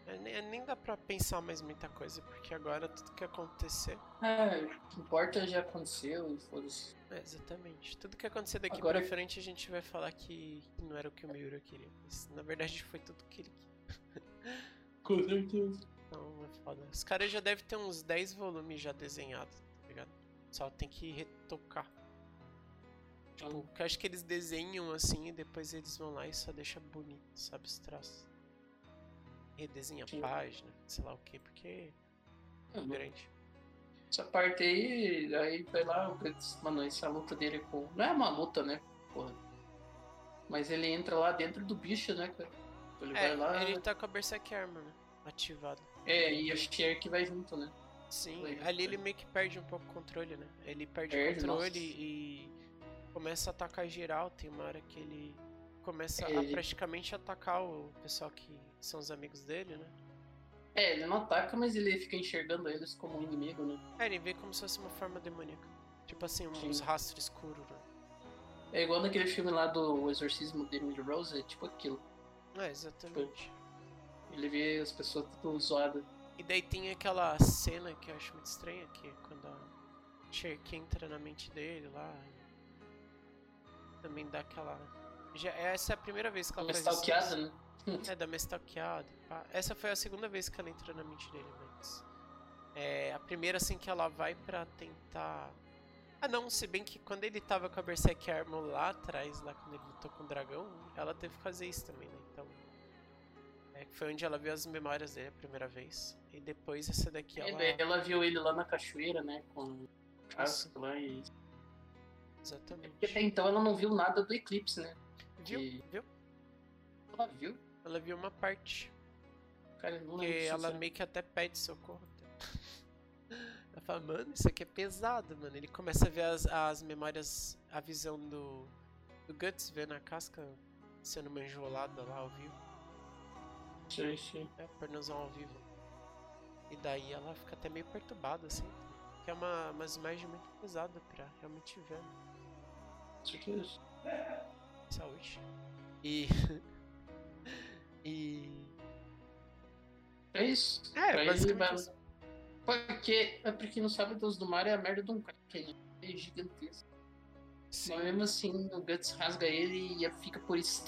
É, nem, nem dá pra pensar mais muita coisa, porque agora tudo que acontecer. É, o que importa já aconteceu e foda-se. É, exatamente. Tudo que acontecer daqui Agora- pra frente a gente vai falar que não era o que o Miura queria. Mas na verdade foi tudo que ele queria. (laughs) Com certeza. Então é foda. Os caras já devem ter uns 10 volumes já desenhados, tá ligado? Só tem que retocar. Tipo, que eu acho que eles desenham assim e depois eles vão lá e só deixa bonito, sabe, os traços. Redesenha a Sim. página, sei lá o que, porque é Uhum. grande. Essa parte aí, aí vai lá, mano, essa luta dele com. Não é uma luta, né? Porra. Mas ele entra lá dentro do bicho, né, cara? Ele É, vai lá. ele tá com a Berserk Armor, né? Ativado. É, e a Cher que vai junto, né? Sim, Foi, ali ele meio que perde um pouco o controle, né? Ele perde, Perde, o controle nossa. e começa a atacar geral. Tem uma hora que ele começa a Ele- praticamente atacar o pessoal que são os amigos dele, né? É, ele não ataca, mas ele fica enxergando eles como um inimigo, né? É, ele vê como se fosse uma forma demoníaca. Tipo assim, uns rastros escuros, né? É igual naquele filme lá do Exorcismo de Emily Rose, é tipo aquilo. É, exatamente. Ele vê as pessoas tudo zoadas. E daí tem aquela cena que eu acho muito estranha, que é quando a Cherky entra na mente dele lá. Também dá aquela. Já, essa é a primeira vez que ela faz isso. né? (laughs) É, e pá. Essa foi a segunda vez que ela entrou na mente dele, mas. É, a primeira, assim, que ela vai pra tentar. Ah, não, se bem que quando ele tava com a Berserk Armor lá atrás, lá quando ele lutou com o dragão, ela teve que fazer isso também, né? Então. É, foi onde ela viu as memórias dele a primeira vez. E depois essa daqui É, ela. ela viu ele lá na cachoeira, né? Com lá e. Exatamente. Porque até então ela não viu nada do eclipse, né? Viu? Viu? Ela viu? Ela viu uma parte. Cara, não Porque lembro ela meio que até pede socorro. (laughs) Ela fala, mano, isso aqui é pesado, mano. Ele começa a ver as, as memórias, a visão do, do Guts vendo a casca sendo manjolada lá ao vivo. Sim, sim. É, pornozão ao vivo. E daí ela fica até meio perturbada, assim. Que é uma, umas imagens muito pesadas pra realmente ver, né? Certeza. Saúde. E. (laughs) e. É isso. É, ele basicamente isso. Porque, é porque não sabe, Deus do Mar é a merda de um cara que é gigantesco. Sim. Mas mesmo assim, o Guts rasga ele e fica por isso.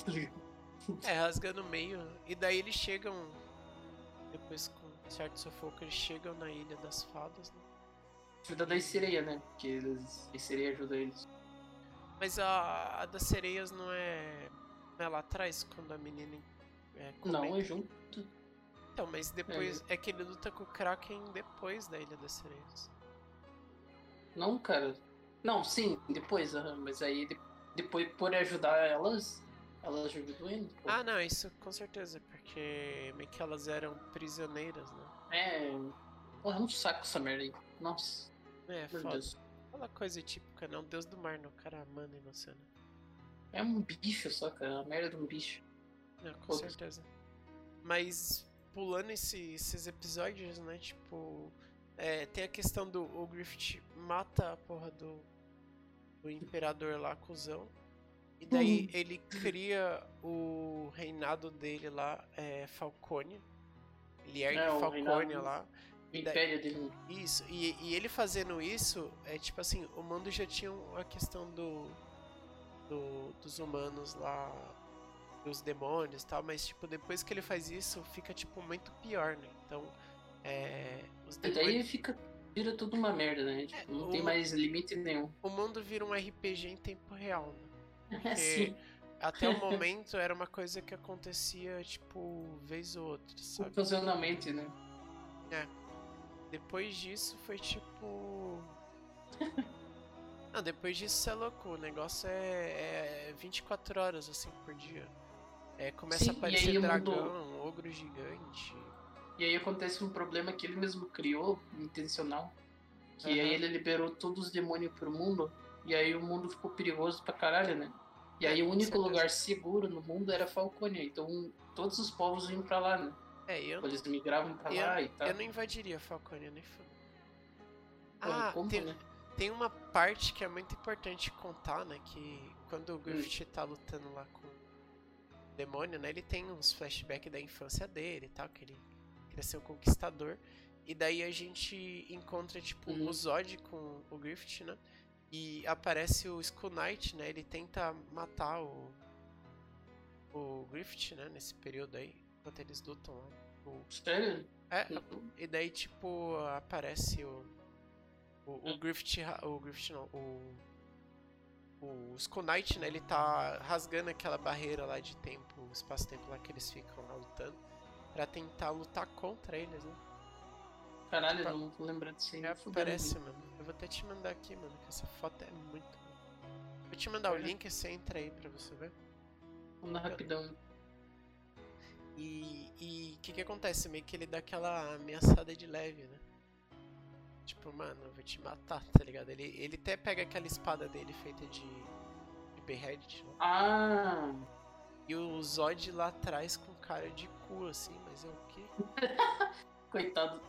É, rasga no meio. E daí eles chegam. Depois com certo sufoco, eles chegam na Ilha das Fadas, né? Ajuda da sereia, né? Porque eles, a sereia ajuda eles. Mas a, a das sereias não é. Não é lá atrás, quando a menina. É, Não, é junto. Então, mas depois. É. que ele luta com o Kraken depois da Ilha das Sereias. Não, cara. Não, sim, depois, mas aí de- depois por ajudar elas, elas ajudam ele. pô. Ah, não, isso com certeza, porque meio que elas eram prisioneiras, né? É. Porra, é um saco essa merda aí. Nossa, É, meu foda. Deus. Aquela coisa típica, não? Deus do mar, não. O cara em você, né? É um bicho só, cara. É uma merda de um bicho. Não, com Foda-se. certeza. Mas pulando esse- esses episódios, né? Tipo, é, tem a questão do o Griffith mata a porra do, do imperador lá, cuzão. E daí Uhum. ele cria o reinado dele lá, é, Falcone. Ele ergue É, o Falcone lá. O daí- império dele. Isso, e, e ele fazendo isso, é tipo assim, o mundo já tinha a questão do, do- dos humanos lá, dos demônios e tal, mas tipo, depois que ele faz isso, fica tipo muito pior, né? Então, é, os E daí demônios, fica. Vira tudo uma merda, né? Tipo, não tem o- mais limite nenhum. o mundo vira um RPG em tempo real, né? (laughs) É assim. Até o (laughs) momento era uma coisa que acontecia, tipo, vez ou outra, sabe? Ocasionalmente, né? Depois disso foi tipo. (laughs) Não, depois disso você é louco. O negócio é, é 24 horas assim por dia. É, começa Sim, a aparecer dragão, mundo- ogro gigante. E aí acontece um problema que ele mesmo criou, intencional. Que Aham. aí ele liberou todos os demônios pro mundo. E aí o mundo ficou perigoso pra caralho, né? E aí É, o único lugar seguro no mundo era Falcônia. Então todos os povos iam pra lá, né? É, eu, Eles migravam pra eu, lá e tal. eu não invadiria Falcone nem. Pô, Ah, como, tem, né? tem uma parte que é muito importante contar, né? Que quando o Hum. Griffith tá lutando lá com demônio, né? Ele tem uns flashbacks da infância dele e tal, que ele o conquistador. E daí a gente encontra, tipo, Uhum. o Zod com o Griffith, né? E aparece o Skull Knight, né? Ele tenta matar o. O Griffith, né? Nesse período aí. Enquanto eles lutam lá. O- Sério? É, Uhum. e daí, tipo, aparece o. O, o. Griffith. O Griffith não. O. O Skull Knight, né? Ele tá rasgando aquela barreira lá de tempo, espaço-tempo lá que eles ficam lá lutando. Pra tentar lutar contra eles, né? Caralho, eu Pa- não tô lembrando disso aí. É, parece, mano. Eu vou até te mandar aqui, mano, que essa foto é muito. Vou te mandar o link você entra aí pra você ver. Vamos dar rapidão. E o que que acontece? Meio que ele dá aquela ameaçada de leve, né? Tipo, mano, eu vou te matar, tá ligado? Ele, ele até pega aquela espada dele feita de, de Beheaded, né? Ah, E o Zod lá atrás com cara de cu, assim, mas é o quê? (laughs) coitado.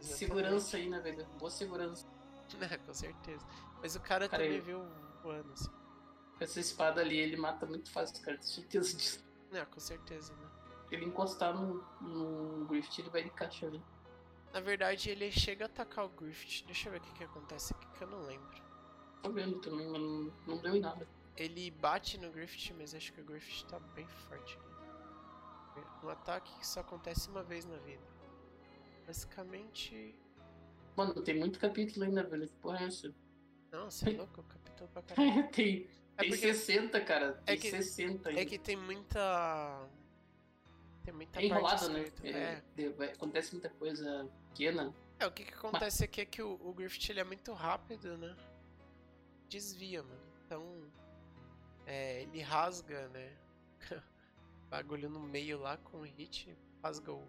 Exatamente. Segurança aí, né, velho? Boa segurança. (laughs) É, com certeza. Mas o cara, Cara, também eu- viu voando, assim. Com essa espada ali, ele mata muito fácil, cara. Tenho certeza disso. É, com certeza, né? Se ele encostar no, no Griffith, ele vai de caixa, velho. Na verdade, ele chega a atacar o Griffith. Deixa eu ver o que, que acontece aqui, que eu não lembro. Tô vendo também, mas não, não deu em nada. Ele bate no Griffith, mas acho que o Griffith tá bem forte. Um ataque que só acontece uma vez na vida. Basicamente. Mano, tem muito capítulo ainda, velho. Que porra é essa? Não, você é (laughs) louco, capítulo pra (laughs) caralho. tem É tem porque 60, cara. Tem é que- 60 ainda. é que tem muita. Tem muita É enrolado, né? É, É. acontece muita coisa pequena. É, o que que acontece aqui é que o, o Griffith ele é muito rápido, né? Desvia, mano. Então. É, ele rasga, né? (laughs) Bagulho no meio lá com o hit. Rasga o.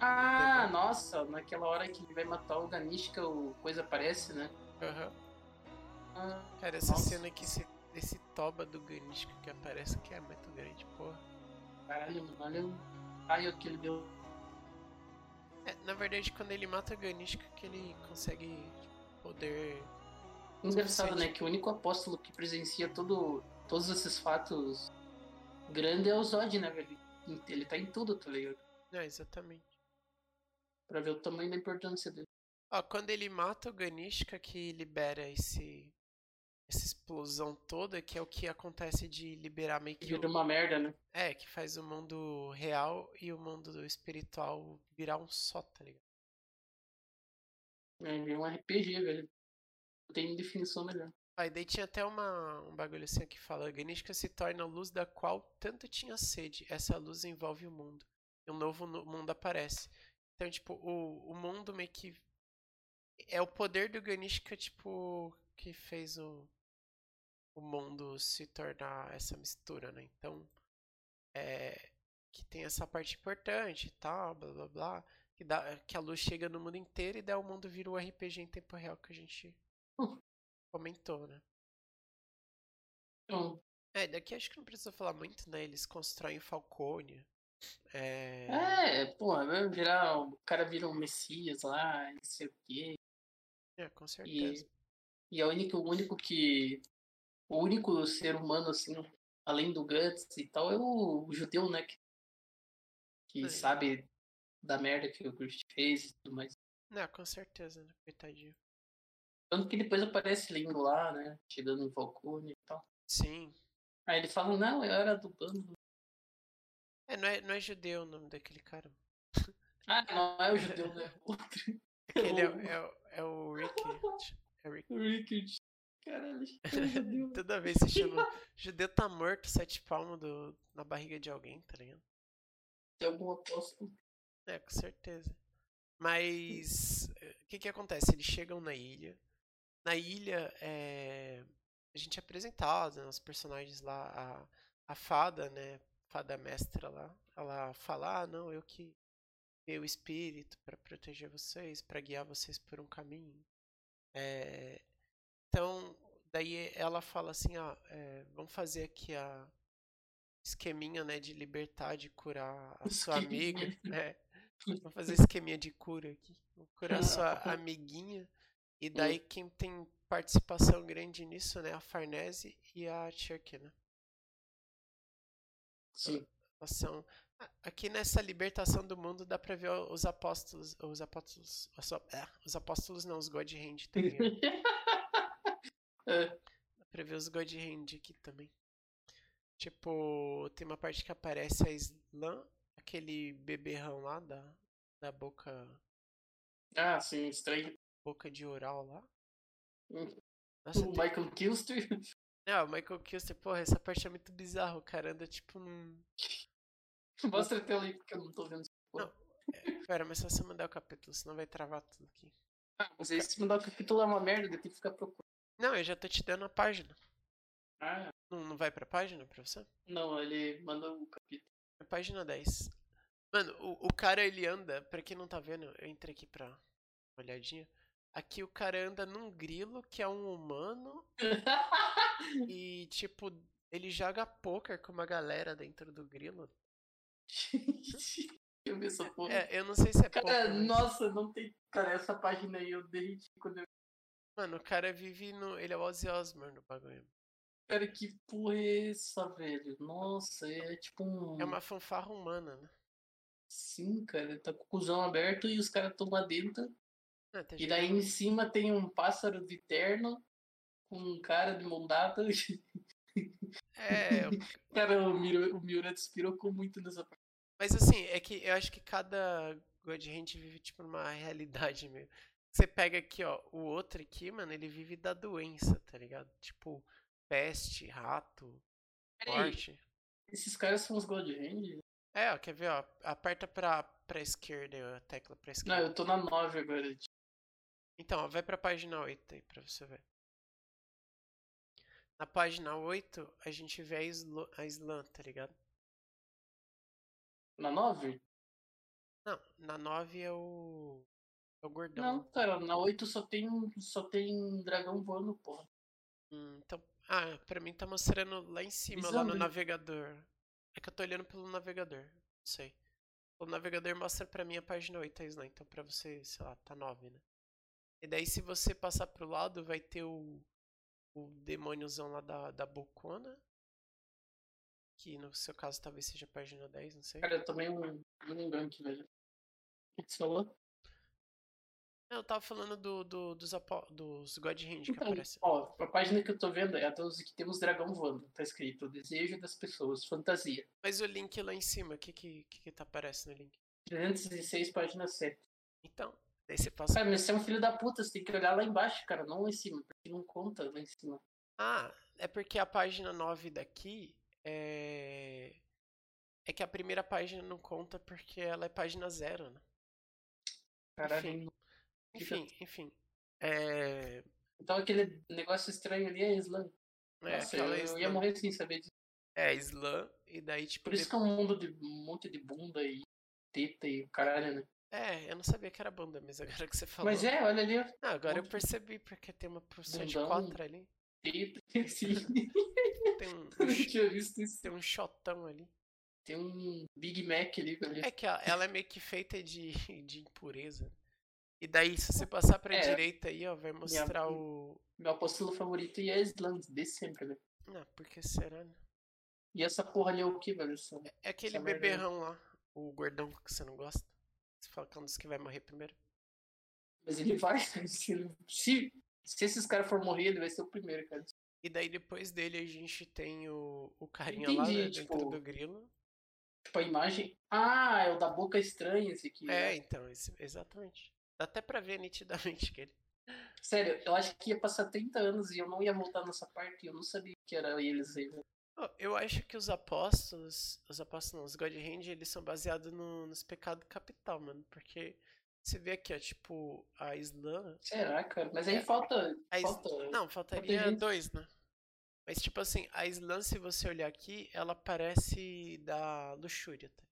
Ah, Pegou. nossa, naquela hora que ele vai matar o Ganishka, o coisa aparece, né? Aham. Ah, Cara, essa Nossa. cena aqui, esse, esse toba do Ganishka que aparece que é muito grande, porra. Caralho, mano, olha o raio que ele deu. É, na verdade, quando ele mata o Ganishka, que ele consegue poder. Engraçado, né? Que o único apóstolo que presencia todo, todos esses fatos grandes é o Zod, né, velho? Ele tá em tudo, tá ligado? É, exatamente. Pra ver o tamanho da importância dele. Ó, quando ele mata o Ganishka, que libera esse. Essa explosão toda, que é o que acontece de liberar meio que. Vira o- uma merda, né? É, que faz o mundo real e o mundo espiritual virar um só, tá ligado? É, vira um RPG, velho. Não tem definição melhor. Aí daí tinha até uma, um bagulho assim que fala: Ganishka se torna a luz da qual tanto tinha sede. Essa luz envolve o mundo. E um novo mundo aparece. Então, tipo, o, o mundo meio que. É o poder do Ganishka, tipo, que fez o, o mundo se tornar essa mistura, né? Então, é. Que tem essa parte importante e tal, blá blá blá. Que, dá, que a luz chega no mundo inteiro e daí o mundo vira o RPG em tempo real que a gente comentou, né? Então, É, daqui acho que não precisa falar muito, né? Eles constroem Falcone. É. é, porra, vai virar. O cara vira um Messias lá, não sei o quê. É, com certeza. E é o único, o único que. O único ser humano, assim, além do Guts e tal, é o, o judeu, né? Que, que É. sabe da merda que o Griffith fez e tudo mais. Não, com certeza, né? Coitadinho. Tanto que depois aparece Lingo lá, né? Chegando em Falcone e tal. Sim. Aí ele fala, não, eu era do bando. É, não é, não é judeu o nome daquele cara. Ah, não é o judeu, né? Outro. (laughs) Aquele é, (laughs) é, o- é o Rick. (laughs) Rick. Rickard. Caralho, judeu. (laughs) Toda vez se chama. (laughs) Judeu tá morto, sete palmos do, na barriga de alguém, tá ligado? Tem algum apóstolo. É, com certeza. Mas eh, o que que acontece? Eles chegam na ilha. Na ilha, é, a gente é apresentado, né, os personagens lá, a, a fada, né? Fada mestra lá. Ela fala: Ah, não, eu que o espírito para proteger vocês, para guiar vocês por um caminho. É, então, daí ela fala assim: Ah, é, vamos fazer aqui a esqueminha, né, de libertar, de curar a sua amiga. Esqueminha. É. Vou (laughs) fazer esqueminha de cura aqui. Vou curar a sua amiguinha. E daí quem tem participação grande nisso, né? A Farnese e a Cherky, né? Sim. Elas são. Aqui nessa libertação do mundo dá pra ver os apóstolos. Os apóstolos. Os, é, os apóstolos não, os God Hand também. (laughs) É. Dá pra ver os God Hand aqui também. Tipo, tem uma parte que aparece a Slam, aquele beberrão lá da, da boca. Ah, sim, estranho. Boca de oral lá. Hum. Nossa, O tem- Michael Kilster. Não, o Michael Kilster, porra, essa parte é muito bizarra. O cara anda tipo num. (laughs) Mostra a tela aí, porque eu não tô vendo. Não. É, pera, mas só você mandar o capítulo, senão vai travar tudo aqui. Ah, mas aí se mandar o capítulo é uma merda, eu tenho que ficar procurando. Não, eu já tô te dando a página. Ah, Não, não vai pra página pra você? não, ele mandou o capítulo. É página 10. Mano, o, o cara ele anda, pra quem não tá vendo, eu entrei aqui pra uma olhadinha. Aqui o cara anda num grilo que é um humano (laughs) e, tipo, ele joga poker com uma galera dentro do grilo. (laughs) eu vi essa porra. É, eu não sei se é Cara, mas- nossa, não tem. Cara, essa página aí eu derreti quando eu. Mano, o cara vive no. Ele é o Ozzy Osbourne no bagulho. Cara, que porra é essa, velho? Nossa, é tipo um. É uma fanfarra humana, né? Sim, cara, tá com o cuzão aberto e os caras estão lá dentro. Ah, tá E daí em cima tem um pássaro de terno com um cara de mão dada. (laughs) É, Cara, o, Miro, o Miura despirocou muito nessa parte. Mas assim, é que eu acho que cada God Hand vive tipo numa (laughs) realidade meio. Você pega aqui, ó, o outro aqui, mano, ele vive da doença, tá ligado? Tipo, peste, rato, morte. esses caras são os God Hand? É, ó, quer ver, ó? Aperta pra, pra esquerda a tecla pra Não, esquerda. eu tô na 9 agora. Então, ó, vai pra página 8 aí pra você ver. Na página 8, a gente vê a, Slo a Slam, tá ligado? Na 9? Não, na 9 é o. É o gordão. Não, cara, na 8 só tem, só tem dragão voando, porra. Hum, então, ah, pra mim tá mostrando lá em cima, lá no navegador. É que eu tô olhando pelo navegador, não sei. O navegador mostra pra mim a página 8, a Slam, então pra você, sei lá, tá 9, né? E daí se você passar pro lado, vai ter o, o demôniozão lá da, da bocona. Que no seu caso talvez seja a página 10, não sei. Cara, eu tomei um, um gank, velho. O que você falou? Não, eu tava falando do, do- dos, apo- dos God Hand que Então, aparece. ó, a página que eu tô vendo é a dos que temos dragão voando. Tá escrito, desejo das pessoas, fantasia. Mas o link lá em cima, o que que, que tá aparecendo no link? 316, página 7. Então, daí você passa Cara, mas você é um filho da puta, você tem que olhar lá embaixo, cara, não lá em cima, porque não conta lá em cima. Ah, é porque a página 9 daqui é. É que a primeira página não conta porque ela é página zero, né? Caralho. Enfim. Enfim, enfim. É. Então aquele negócio estranho ali é Islã. É, Nossa, eu, eu ia slam. morrer sem saber disso. É, slam, e daí, tipo. Por isso que é um mundo de um monte de bunda e teta e o caralho, né? É, eu não sabia que era banda, mas agora que você falou. Mas é, olha ali. Ah, agora eu percebi, porque tem uma porção de quatro ali. Teta, sim. Tem um, (laughs) não tinha visto isso. tem um shotão ali. Tem um Big Mac ali, velho. É que ela, ela é meio que feita de, (laughs) de impureza. E daí, se você passar pra É. direita aí, ó, vai mostrar o. Meu apóstolo favorito é Islã, desde sempre, velho. Não, porque será, né? E essa porra ali é o que, velho? Essa- É aquele merda aí. beberrão lá, o gordão que você não gosta. Você fala que é um dos que vai morrer primeiro. Mas ele vai. (laughs) Se, se, se esses caras for morrer, ele vai ser o primeiro, cara. E daí depois dele a gente tem o, o carinha lá Entendi, né, dentro tipo, do grilo. Tipo, a imagem. Ah, é o da boca estranha esse aqui. É, né? então, esse- exatamente. Dá até pra ver nitidamente que ele. (laughs) Sério, eu acho que ia passar 30 anos e eu não ia voltar nessa parte e eu não sabia que era eles. Ó, eu acho que os apóstolos. Os apóstolos não, os God Hand, eles são baseados no, nos pecados capital, mano. Porque você vê aqui, ó, tipo, a Islã. Será, cara? Mas aí É. falta. Is- falta... Não, faltaria gente. dois, né? Mas, tipo assim, a Islã, se você olhar aqui, ela parece da luxúria, tá?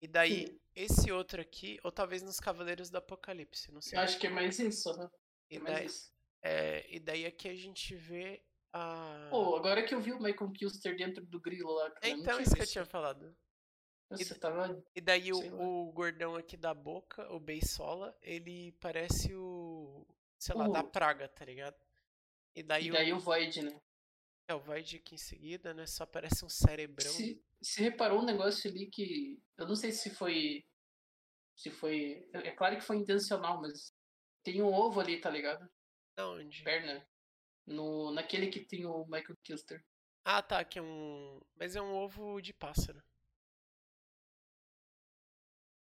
E daí, Sim. esse outro aqui, ou talvez nos Cavaleiros do Apocalipse, não sei. Eu acho que é mais isso, né? E É daí, isso. é, e daí aqui a gente vê a. Pô, agora que eu vi o Michael Kilster dentro do grilo lá. É, então, isso que eu tinha falado. Você tava. E daí o, o gordão aqui da boca, o Beisola, ele parece o. sei lá, da O- praga, tá ligado? E daí, E o- daí o Void, né? É, o Void aqui em seguida, né? Só parece um cerebrão. Se, se reparou um negócio ali que. Eu não sei se foi. Se foi. É claro que foi intencional, mas tem um ovo ali, tá ligado? Da onde? Perna. No, naquele que tem o Michael Kilster. Ah, tá, que é um. Mas é um ovo de pássaro.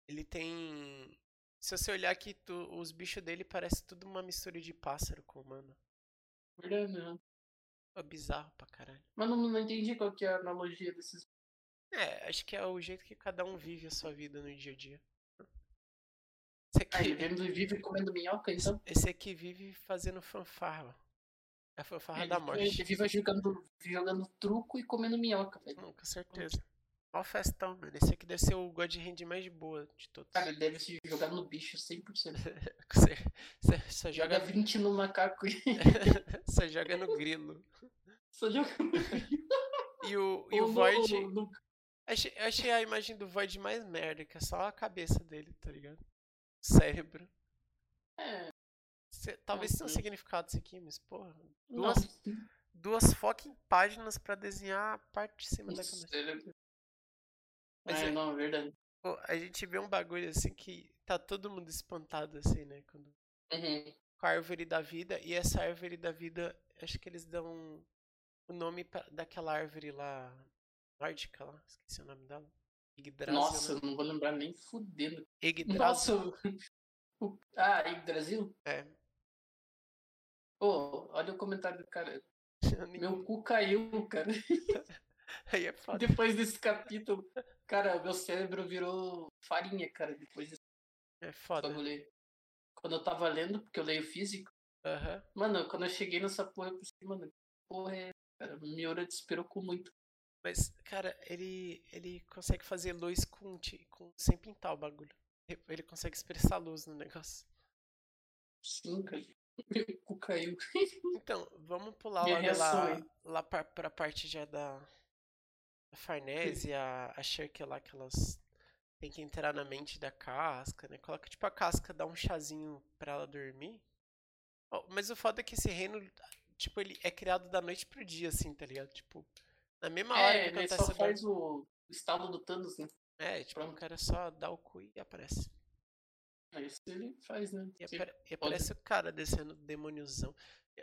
Ele tem. Se você olhar aqui, tu- os bichos dele parece tudo uma mistura de pássaro com humano. Verdade, né? É bizarro pra caralho. Mas não, não entendi qual que é a analogia desses. É, acho que é o jeito que cada um vive a sua vida no dia a dia. Esse Ah, ele aqui, vendo e vive comendo minhoca, então. esse aqui vive fazendo fanfarra. É a fanfarra Ele, da ele morte. vive jogando, jogando truco e comendo minhoca, velho. Não, com certeza. Mó festão, mano. Esse aqui deve ser o God Hand mais de boa de todos. Cara, ele deve se jogar no bicho 100%. (laughs) Você, você, você Joga joga, 20 no macaco (laughs) você joga no grilo. só joga no E o, e o no- Void. no- Achei, eu achei a imagem do Void mais merda, que é só a cabeça dele, tá ligado? Cérebro. É, Cê- talvez tenha um Uhum. significado isso aqui, mas porra. Duas, duas fucking páginas pra desenhar a parte de cima da cabeça. Mas é, é- não, é verdade. Pô, a gente vê um bagulho assim que tá todo mundo espantado assim, né? Quando, Uhum. com a árvore da vida. E essa árvore da vida, acho que eles dão o nome pra- daquela árvore lá, nórdica lá, esqueci o nome dela. Yggdrasil, Nossa, né? eu não vou lembrar nem fudendo. (laughs) Yggdrasil. Nossa! o- Ah, Yggdrasil? É. Pô, olha o comentário do cara. (laughs) Meu cu caiu, cara. (laughs) Aí é foda. Depois desse capítulo. Cara, meu cérebro virou farinha, cara, depois desse É foda. bagulho. Quando eu tava lendo, porque eu leio físico, Aham. mano, quando eu cheguei nessa porra, eu pensei, mano, porra é. Cara, Miura desesperou muito. Mas, cara, ele, ele consegue fazer luz com, com sem pintar o bagulho. Ele- consegue expressar luz no negócio. Sim, cara. (laughs) Meu cu caiu. Então, vamos pular Minha logo reação lá, lá pra, pra parte já da Farnese, a, a Shirk lá, que elas têm que entrar na mente da casca, né? Coloca tipo a casca, dá um chazinho pra ela dormir. Ó, mas o foda é que esse reino, tipo, ele é criado da noite pro dia, assim, tá ligado? Tipo, na mesma hora É, que ele acontece só o faz o estalo do Thanos, né? É, tipo, o Pronto. cara só dá o cu e aparece. É isso que ele faz, né? E, apare- e aparece o cara descendo demôniozão.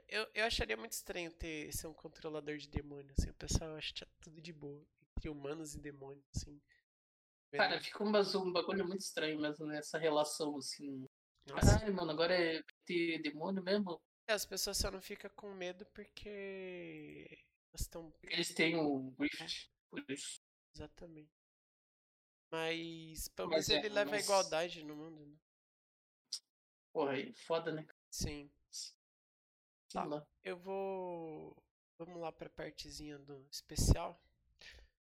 Eu, eu, acharia muito estranho ter ser um controlador de demônio, assim. O pessoal acha é tudo de boa. Entre humanos e demônios, assim. Cara, fica um, um bagulho muito estranho mesmo nessa relação, assim. Nossa. Ai, mano, agora é ter demônio mesmo? É, as pessoas só não ficam com medo porque elas estão. Porque eles têm o Rift, por isso. Exatamente. Mas pelo menos é, ele leva a mas- igualdade no mundo, né? Porra, aí foda, né? Sim. Tá. Eu vou. Vamos lá pra partezinha do especial.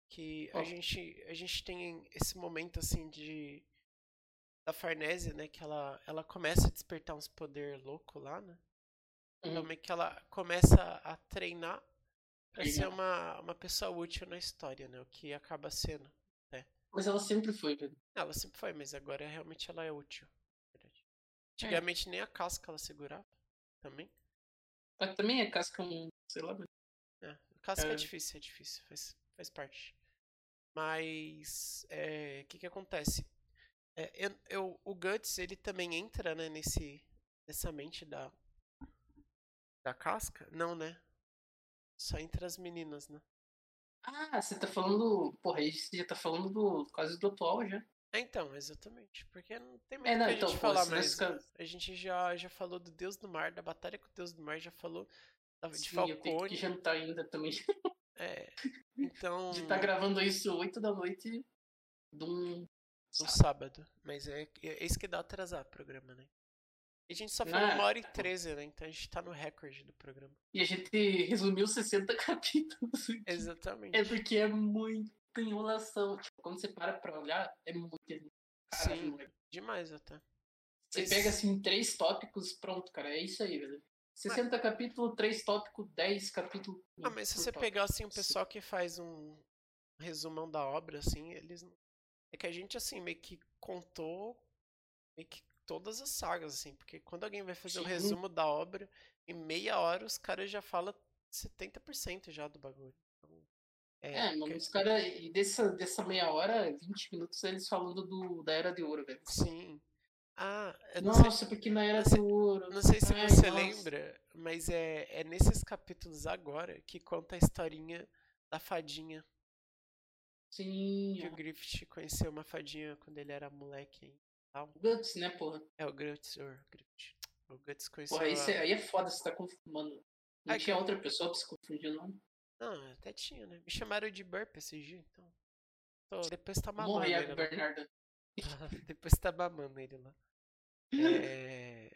Que a gente, a gente tem esse momento assim de. Da Farnésia, né? Que ela, ela começa a despertar uns poder louco lá, né? Então meio que ela começa a treinar pra ser uma, uma pessoa útil na história, né? O que acaba sendo. Mas ela sempre foi, velho. Não, ela sempre foi, mas agora realmente ela é útil. É. Antigamente nem a casca ela segurava também. Mas também a casca é um, sei lá, velho. É, casca é. É. difícil, é difícil, faz, faz parte. Mas é, o que que acontece? É, eu, eu- o Guts ele também entra né, nesse, nessa mente da, da casca? Não, né? Só entre as meninas, né? Ah, você tá falando. Porra, aí você já tá falando do quase do atual já. É, então, exatamente. Porque não tem É, o não, que a então, gente falar mais. A gente já, já falou do Deus do Mar, da batalha com o Deus do Mar, já falou da- de Sim, eu tenho que Falcone. jantar ainda também. (laughs) É, então. De tá gravando isso 8 da noite de um. No sábado. Mas é, é isso que dá atrasar o programa, né? E a gente só falou Não, uma hora e tá bom. treze, né? Então a gente tá no recorde do programa. E a gente resumiu 60 (laughs) capítulos. Exatamente. É porque é muita enrolação. Tipo, quando você para pra olhar, é muito. Caralho, Sim. Demais até. Você pega assim três tópicos, pronto, cara. É isso aí, velho. 60 capítulos, três tópicos, 10 capítulos. Ah, mas se você tópico. pegar assim o pessoal que faz um resumão da obra, assim, eles. não- É que a gente, assim, meio que contou meio que todas as sagas, assim, porque quando alguém vai fazer o Sim. resumo da obra, em meia hora os caras já falam 70% já do bagulho. Então, É, mano, que- os caras. E dessa, dessa meia hora, 20 minutos, eles falando do, da Era de Ouro, velho. Sim. Ah, não sei, Nossa, porque na Era de Ouro. não sei se Ai, você nossa. lembra, mas é, é nesses capítulos agora que conta a historinha da fadinha. Sim. Que o Griffith conheceu uma fadinha quando ele era moleque e tal. Guts, né, porra? É o Guts, or Griffith. O Guts conheceu. Porra, aí, a- aí é foda, você tá confundindo. Não Ai, tinha que- outra pessoa pra se confundir, não. Não, até tinha, né? Me chamaram de Burp esse dia, então. Tô- Depois tá mamando Morre, ele Iago lá. Bernardo. (laughs) Depois tá mamando ele lá. É...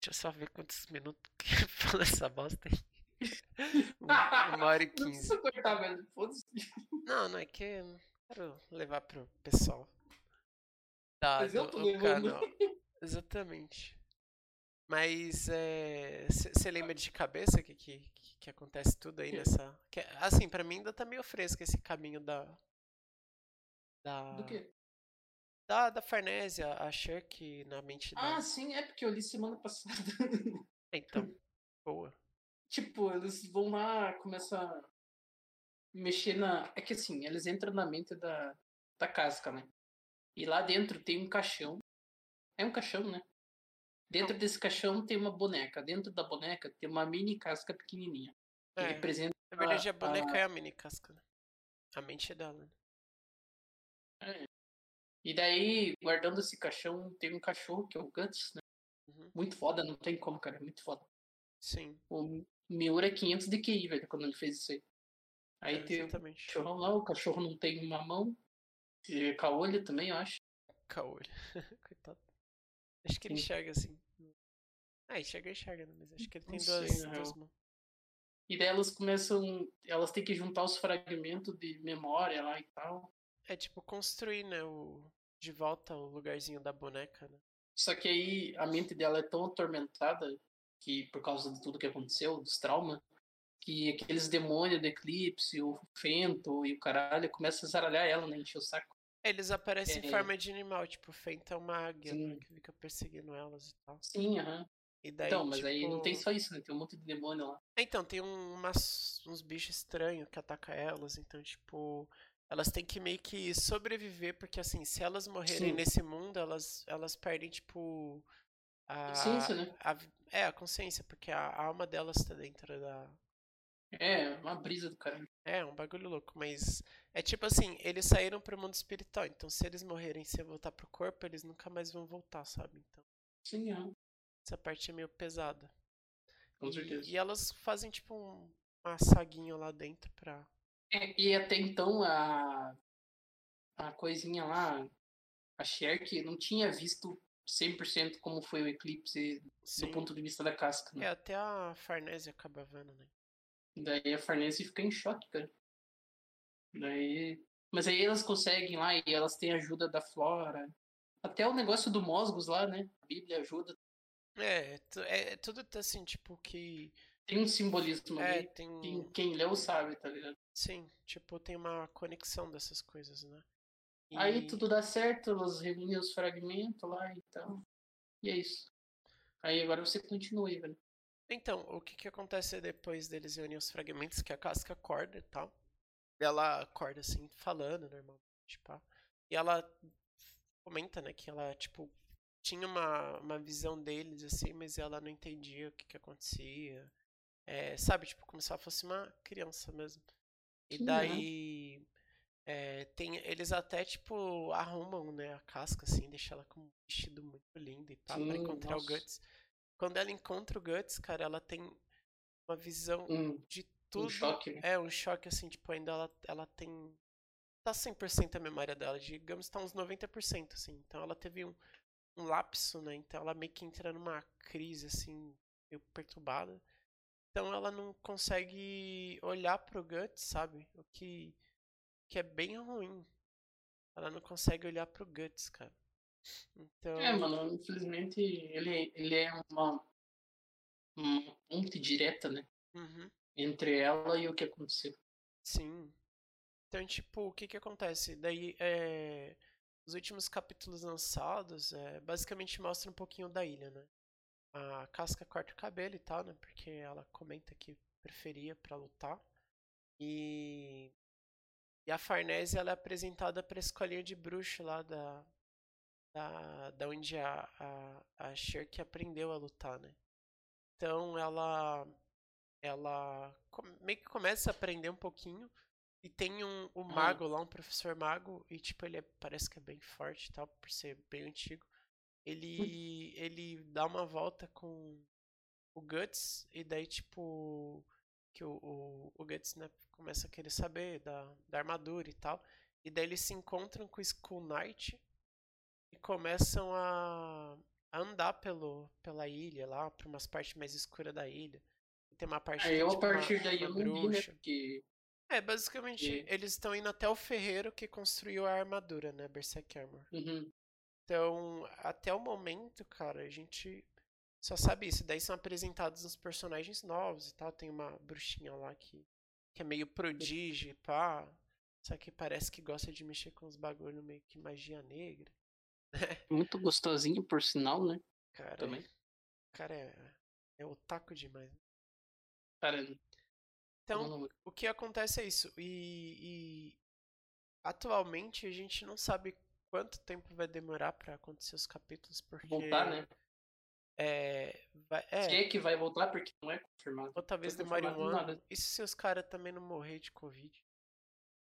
Deixa eu só ver quantos minutos que (laughs) fala essa bosta aí. (laughs) Uma hora e Não quinze. precisa cortar, velho. Não, não é que eu não quero levar pro pessoal. Mas eu tô do levando. canal. Exatamente. Mas você lembra de cabeça que, que, que, acontece tudo aí nessa. que- assim, pra mim ainda tá meio fresco esse caminho da. Da. Do quê? Da, da Farnésia, a Shirk na mente Ah, dela. sim, é porque eu li semana (laughs) passada. Então, boa. tipo, eles vão lá, começam a mexer na. É que assim, eles entram na mente da, da casca, né? E lá dentro tem um caixão. É um caixão, né? Dentro desse caixão tem uma boneca. Dentro da boneca tem uma mini casca pequenininha. Que É, representa. na verdade, a a- boneca é a mini casca. né? A mente é dela. E daí, guardando esse caixão, tem um cachorro que é o Guts, né? Uhum. Muito foda, não tem como, cara. É muito foda. Sim, O Miura é 500 de QI, velho, quando ele fez isso aí. Aí é, tem o cachorrão lá, o cachorro não tem uma mão. E caolho também, eu acho. Caolho. (laughs) Coitado. Acho que ele Sim. enxerga assim. Ah, enxerga, enxerga, né? Mas acho que ele tem duas, sei, duas real. mãos. E daí elas começam. Elas têm que juntar os fragmentos de memória lá e tal. É tipo construir, né? O... De volta o lugarzinho da boneca, né? Só que aí a mente dela é tão atormentada que por causa de tudo que aconteceu, dos traumas, que aqueles demônios do eclipse, o Fento e o caralho começam a zaralhar ela, né? Encher o saco. Eles aparecem em É. forma de animal, tipo, Fenta é uma águia, né, que fica perseguindo elas e tal. Sim, aham. E daí, Então, mas aí não tem tipo- só isso, né? Tem um monte de demônio lá. Então, tem um- umas, uns bichos estranhos que atacam elas, então, tipo, elas têm que meio que sobreviver, porque assim, se elas morrerem Sim. nesse mundo, elas, elas perdem, tipo, a, Consciência, né? a- é, a consciência, porque a, a alma delas tá dentro da. É, uma brisa do caralho. É, um bagulho louco, mas é tipo assim, eles saíram pro mundo espiritual, então se eles morrerem sem voltar pro corpo, eles nunca mais vão voltar, sabe? Então, Sim, aham. essa parte é meio pesada. Com E- certeza. E, elas fazem, tipo, um, uma saguinha lá dentro pra. É, e até então a, a coisinha lá, a Cher, não tinha visto 100% como foi o eclipse Sim. do ponto de vista da casca. É, Né? até a Farnésia acaba vendo, né? Daí a Farnese fica em choque, cara. Daí... Mas aí elas conseguem lá e elas têm ajuda da Flora. Até o negócio do Mosgos lá, né? A Bíblia ajuda. É, é, é tudo assim, tipo, que. Tem um simbolismo É, ali. tem. Quem, quem leu sabe, tá ligado? Sim, tipo, tem uma conexão dessas coisas, né? Aí E- tudo dá certo, elas reúnem os fragmentos lá e tal. E é isso. Aí agora você continua aí, velho. Então, o que que acontece depois deles reunirem os fragmentos, que a casca acorda e tal. Ela acorda assim, falando normalmente, pá. E ela comenta, né, que ela, tipo, tinha uma, uma visão deles, assim, mas ela não entendia o que que acontecia. É, sabe, tipo, como se ela fosse uma criança mesmo. E daí, é, tem, eles até, tipo, arrumam, né, a casca, assim, deixam ela com um vestido muito lindo e pá, pra Sim, encontrar o nossa. Guts. Quando ela encontra o Guts, cara, ela tem uma visão Um, de um tudo. choque, né? É, um choque, assim, tipo, ainda ela, ela tem. Tá 100% a memória dela, digamos, tá uns 90%, assim. Então ela teve um, um lapso, né? Então ela meio que entra numa crise, assim, meio perturbada. Então ela não consegue olhar pro Guts, sabe? O que, que é bem ruim. Ela não consegue olhar pro Guts, cara. Então. É, mano, infelizmente ele, ele é uma, uma ponte direta, né? Uhum. Entre ela e o que aconteceu. Sim. Então, tipo, o que que acontece? Daí, é... os últimos capítulos lançados, é... basicamente mostram um pouquinho da ilha, né? A Casca corta o cabelo e tal, né? Porque ela comenta que preferia pra lutar. E, e a Farnese ela é apresentada pra escolinha de bruxo lá da, da, da onde a, a, a Shirk aprendeu a lutar, né? Então ela ela meio que começa a aprender um pouquinho e tem um, um mago lá, um professor mago, e tipo, ele é, parece que é bem forte e tal, por ser bem antigo. Ele, ele dá uma volta com o Guts, e daí, tipo, que o, o, o Guts né, começa a querer saber da, da armadura e tal. E daí eles se encontram com o Skull Knight e começam a, a andar pelo, pela ilha lá, por umas partes mais escuras da ilha. E tem uma parte Aí que, eu, a tipo, uma- partir daí uma eu não vi, né? bruxa. Porque É, basicamente, eles estão indo até o ferreiro que construiu a armadura, né? Berserk Armor. uhum, Então, até o momento, cara, a gente só sabe isso. Daí são apresentados os personagens novos e tal. Tem uma bruxinha lá que, que é meio prodígio, pá. Só que parece que gosta de mexer com os bagulho meio que magia negra. (laughs) muito gostosinho, por sinal, né? Cara, Também. cara é, é otaku demais. Cara, Então, não- o que acontece é isso. E, e atualmente a gente não sabe quanto tempo vai demorar pra acontecer os capítulos, porque voltar, né? é, vai, Se é é que vai voltar, porque não é confirmado. ou talvez foi demore um ano. E se os caras também não morrer de Covid?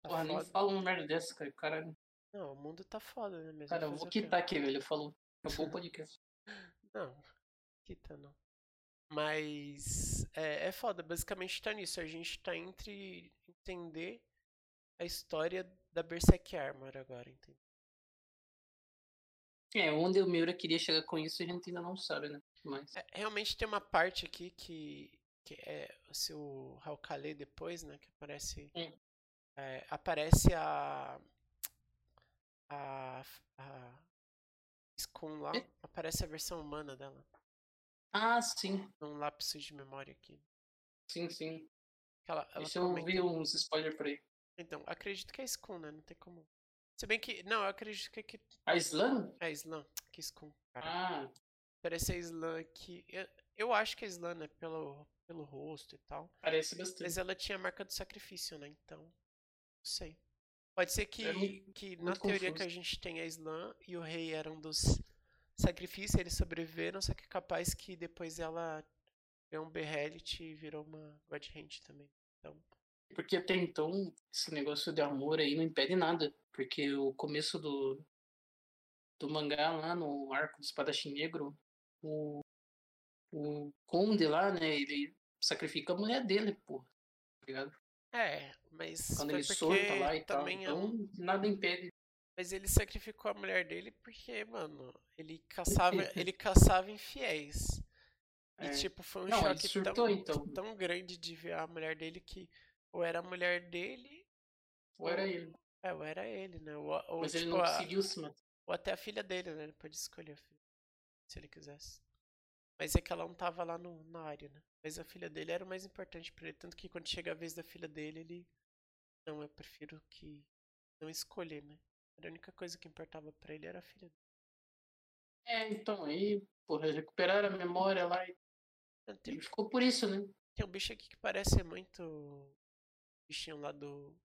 Tá Porra, nem foda. fala uma merda dessa, cara. Cara, Não, o mundo tá foda, né mesmo? cara eu vou quitar aqui, velho. Falou. Acabou o podcast. (laughs) Não, quita não. Mas é, é foda, basicamente tá nisso. A gente tá entre entender a história da Berserk Armor agora, entendeu? É, onde o Miura queria chegar com isso a gente ainda não sabe, né? Mas. É, realmente tem uma parte aqui que, que é se o Hawka lê depois, né? Que aparece. Hum. é, aparece a. A. A. Skun lá. É. Aparece a versão humana dela. Ah, sim. Num lapso de memória aqui. Sim, sim. Ela, ela Isso eu comenta- vi uns spoilers por aí. Então, acredito que é Skun, né? Não tem como. Se bem que. Não, eu acredito que. que A Slam? é Slam. Que Skun. Cara. Ah, Parece a Slam aqui. Eu, eu acho que a Slam, né? Pelo, pelo rosto e tal. parece bastante. Mas ela tinha a marca do sacrifício, né? Então. Não sei. Pode ser que, É muito- que na muito teoria que confuso. a gente tem a Slam e o rei era um dos sacrifícios, eles sobreviveram, só que é capaz que depois ela ganhou um Behelit e virou uma God Hand também. Então. Porque até então, esse negócio de amor aí não impede nada. Porque o começo do, do mangá lá no arco do espadachim negro, o, o conde lá, né, ele sacrifica a mulher dele, porra. Tá ligado? É, mas Quando ele solta lá e tal. é Então, nada impede. Mas ele sacrificou a mulher dele porque, mano, ele (laughs) caçava, ele caçava infiéis. E É. tipo, foi um Não, choque surtou, tão, então. tão grande de ver a mulher dele que ou era a mulher dele, Ou era ele. é, ou era ele, né? Ou, ou, Mas ele tipo, não a- conseguiu se matar. ou até a filha dele, né? Ele pode escolher a filha, se ele quisesse. Mas é que ela não tava lá no, na área, né? Mas a filha dele era o mais importante pra ele. Tanto que quando chega a vez da filha dele, ele. Não, eu prefiro que. Não escolher, né? A única coisa que importava pra ele era a filha dele. É, então, aí, porra, recuperaram a memória lá e Tem, e ficou por isso, né? tem um bicho aqui que parece muito. Bichinho lá do.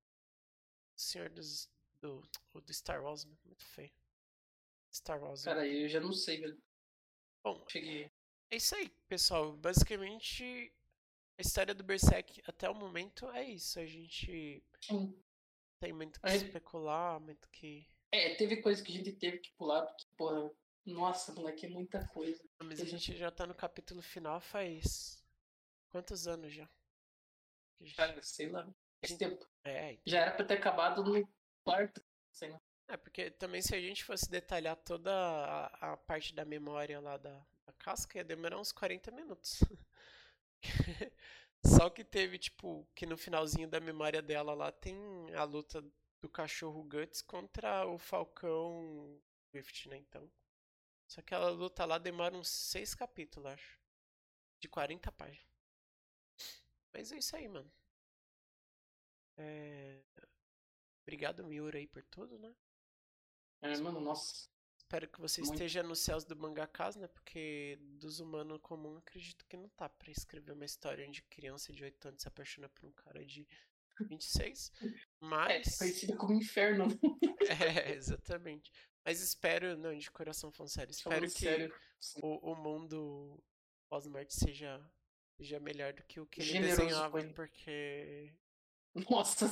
Senhor dos. Do, do Star Wars, né? Muito feio. Star Wars. né? Cara, eu já não sei, velho. Bom, Cheguei. É isso aí, pessoal. Basicamente, a história do Berserk até o momento é isso. A gente Sim. tem muito que Aí- especular, muito que. É, teve coisa que a gente teve que pular, porque, porra, nossa, moleque, é muita coisa. Mas a gente já tá no capítulo final faz. Quantos anos já? Gente- Cara, sei lá. Esse tempo. É, então. Já era pra ter acabado no quarto, sei lá. é, porque também se a gente fosse detalhar toda a, a parte da memória lá da, da casca, ia demorar uns 40 minutos. (laughs) Só que teve, tipo, que no finalzinho da memória dela lá tem a luta do cachorro Guts contra o Falcão Swift, né? Então. Só que aquela luta lá demora uns seis capítulos, acho. De 40 páginas. Mas é isso aí, mano. É... Obrigado, Miura, aí, por tudo, né? É, mano, nossa. espero que você Muito. esteja nos céus do mangakas, né? Porque dos humanos comum acredito que não tá pra escrever uma história onde criança de 8 anos se apaixona por um cara de 26. (laughs) É, Mas. parecido com o inferno. (laughs) É, exatamente. Mas espero, não, de coração falando sério, espero que sério. O, o mundo pós-morte seja, seja melhor do que o que ele Generoso com desenhava, ele. porque (laughs) Nossa,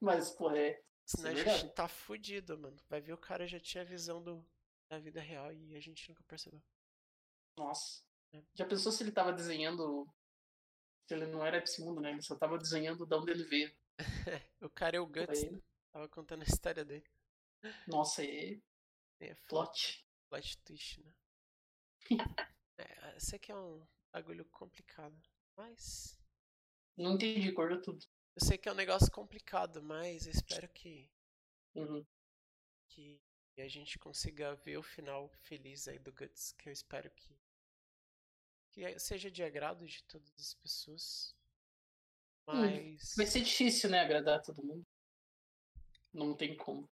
mas, pô, é. senão a é gente tá fudido, mano. Vai ver o cara já tinha a visão do, da vida real e a gente nunca percebeu. Nossa. É. Já pensou se ele tava desenhando. Se ele não era desse mundo, né? Ele só tava desenhando de onde ele veio. (laughs) o cara é o Guts, né? Tava contando a história dele. Nossa, é É foda. plot. plot twist, né? (laughs) é, esse aqui é um bagulho complicado. Mas. Não entendi, cortou tudo. Eu sei que é um negócio complicado, mas eu espero que, Uhum. que a gente consiga ver o final feliz aí do Guts. Que eu espero que. Que seja de agrado de todas as pessoas. Mas. Vai ser difícil, né? Agradar todo mundo. Não tem como.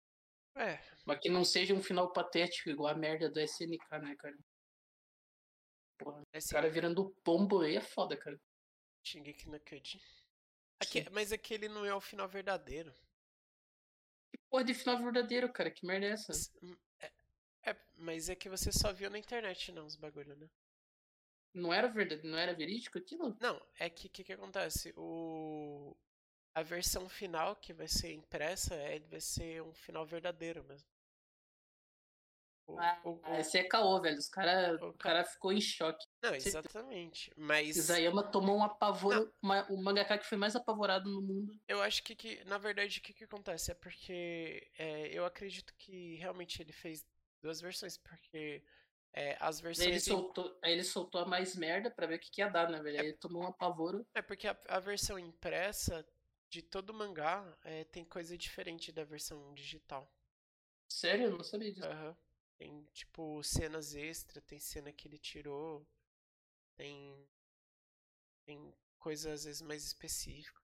É, Mas que não seja um final patético igual a merda do SNK, né, cara? Porra, esse cara virando pombo aí é foda, cara. Shingeki no Kyojin. Aque- mas aquele não é o final verdadeiro. Que porra de final verdadeiro, cara? Que merda é essa? Hum, É, é, mas é que você só viu na internet, não, os bagulho, né? Não era verdade, não era verídico aquilo? Não, é que o que, que acontece? O... A versão final que vai ser impressa é, vai ser um final verdadeiro mesmo. O- Ah, o- o- esse é caô, velho. Os cara, o cara ficou em choque. Não, exatamente. Mas Isayama tomou um apavoro, uma- o mangaka que foi mais apavorado no mundo. eu acho que, que na verdade, o que, que acontece? É porque é, eu acredito que realmente ele fez duas versões, porque é, as ele versões. em- soltou, aí ele soltou a mais merda pra ver o que, que ia dar, né, velho? Aí ele tomou um apavoro. É porque a, a versão impressa de todo mangá é, tem coisa diferente da versão digital. Sério? Eu não sabia disso. Aham. Tem, tipo, cenas extra, tem cena que ele tirou, tem. Tem coisas às vezes mais específicas.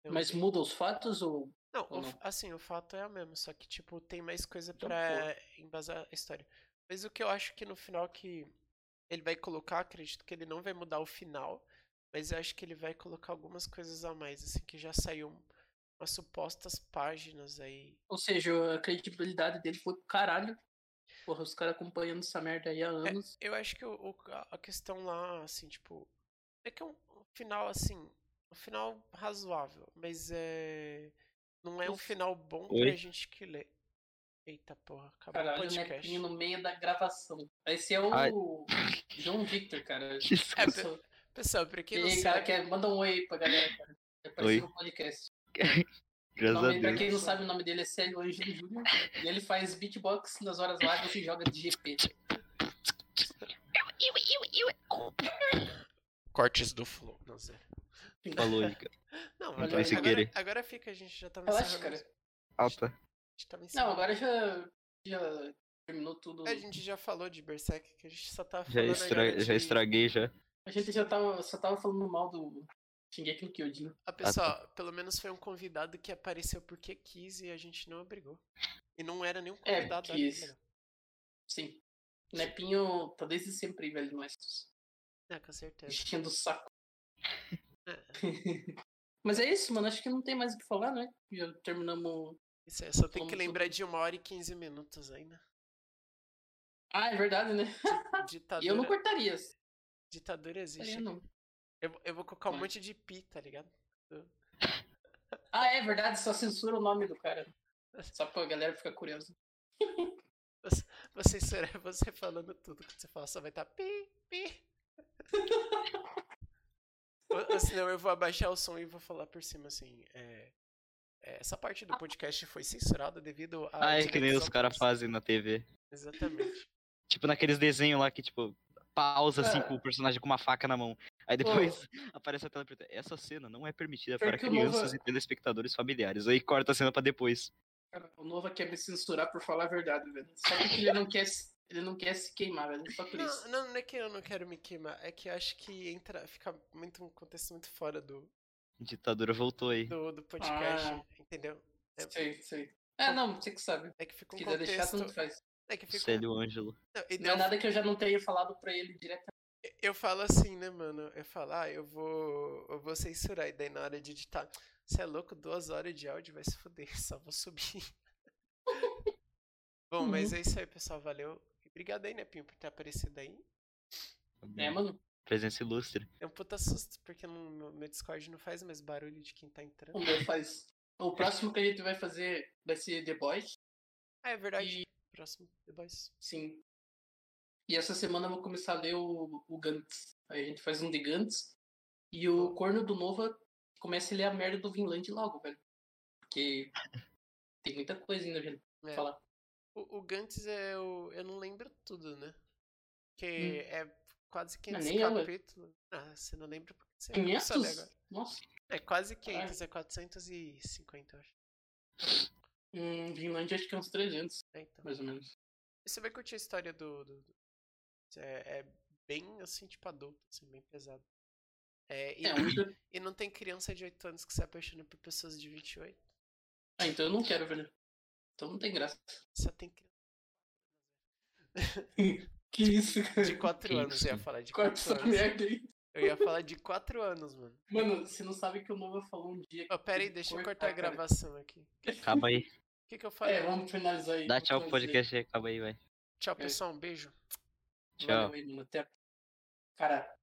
Então, Mas muda os fatos ou. Não, ou o não? assim, o fato é a mesma, só que, tipo, tem mais coisa Então, pra embasar a história. Mas o que eu acho que no final que ele vai colocar, acredito que ele não vai mudar o final, mas eu acho que ele vai colocar algumas coisas a mais, assim, que já saiu umas supostas páginas aí. Ou seja, a credibilidade dele foi pro caralho. Porra, os caras acompanhando essa merda aí há anos. Eu acho que o, o- a- questão lá, assim, tipo, é que é um, um final, assim, um final razoável, mas é. Não é um final bom Oi? pra gente que lê. Eita porra, acabou Caralho, o podcast. No meio da gravação. Esse é o Ai. João Victor, cara. (laughs) É, Pessoa- Pessoal, pra E quem não aí, cara, sabe, quer, manda um oi aí pra galera, cara. Aparecer Oi. no podcast. (laughs) Graças nome, a pra quem não sabe, o nome dele é Célio Ângelo Júnior. E ele faz beatbox nas horas vagas e joga de GP. cortes do flow. Não, zero. Falou cara. (laughs) Não, Não agora, agora, querer. agora fica, a gente já tava Relaxa, cara. Ah, tá. A gente tava Não, agora já, já terminou tudo. A gente já falou de Berserk, que a gente só tava Já, falando estra... agora já de- estraguei já. A gente já tava, só tava falando mal do Shingeki no Kyojin. A pessoa, pelo menos foi um convidado que apareceu porque quis e a gente não obrigou. E não era nenhum É, convidado. olha quis. Sim. Nepinho tá desde sempre aí, velho, nós. É, com certeza. Enchendo o saco. É. (laughs) Mas é isso, mano. Acho que não tem mais o que falar, né? Já terminamos. Isso aí, só tem que lembrar de uma hora e 15 minutos ainda. Ah, é verdade, né? (laughs) E Ditadura, eu não cortaria. ditadura existe. Não. Eu, vou- eu vou colocar um Mas- monte de pi, tá ligado? Ah, é verdade, só censura o nome do cara. (laughs) Só pra galera ficar curiosa. Você será (laughs) você falando tudo que você fala, só vai estar pi, pi. ou, ou senão eu vou abaixar o som e vou falar por cima assim. é, é, essa parte do podcast foi censurada devido a. Ah, é que nem os caras fazem na TV. Exatamente. Tipo naqueles desenhos lá que, tipo, pausa assim É. com o personagem com uma faca na mão. Aí depois (laughs) aparece a tela preta. Essa cena não é permitida Pior para que crianças Nova- e telespectadores familiares. Aí corta a cena pra depois. Cara, o Nova quer me censurar por falar a verdade, velho. Só porque ele não quer, se- ele não quer se queimar, velho. Só por isso. Não, não, não é que eu não quero me queimar, é que eu acho que entra, fica muito um contexto muito fora do, Ditadura voltou aí. do, do podcast, Ah. entendeu? É- Sei, sei. É, não, você que sabe. É que fica um Se quiser deixar, contexto. tanto faz. É que fica. Célio Ângelo. Não, e Não é nada que eu já não tenha falado pra ele diretamente. eu, falo assim, né, mano? Eu falo, ah, eu vou. Eu vou censurar. E daí na hora de editar. Você é louco, duas horas de áudio vai se fuder, (laughs) só vou subir. (laughs) Bom, mas Uhum. é isso aí, pessoal. Valeu. E obrigado aí, né, Pinho, por ter aparecido aí. É, mano. Presença ilustre. É um puta susto, porque no meu, meu Discord não faz mais barulho de quem tá entrando. O meu faz. O próximo que a gente vai fazer vai ser The Boys. Ah, é verdade. E Próximo, The Boys. sim. E essa semana eu vou começar a ler o, o Gantz. Aí a gente faz um de Gantz. E o Corno do Nova começa a ler a merda do Vinland logo, velho. Porque tem muita coisa ainda, gente. pra É. Falar. O, o Gantz é o. Eu não lembro tudo, né? Porque é quase 500 Hum. nem eu, ué. capítulos. Ah, você não lembra porque você começou a ler 500? agora. Nossa. É quase 500, é 450, eu acho. Hum, Vinland acho que é uns 300, É, então. mais ou menos. E você vai curtir a história do. do- do- É, é bem assim, tipo adulto, assim, bem pesado. É, e, É, um... e não tem criança de 8 anos que se apaixona por pessoas de 28. Ah, então eu não quero, velho. Então não tem graça. Só tem criança (laughs) Que isso, cara? de 4 Que anos, eu ia falar de Corta 4 essa anos. merda aí. Eu ia falar de 4 anos, mano. Mano, você não sabe que o Nova falou um dia. Ó, pera aí, deixa eu cortar, a cara. gravação aqui. (laughs) Acaba aí. O que, que eu falei? É, vamos finalizar aí. Dá tchau pro podcast aí. Acaba aí, vai. Tchau, pessoal. Um beijo. Tchau. Valeu. Até. Cara,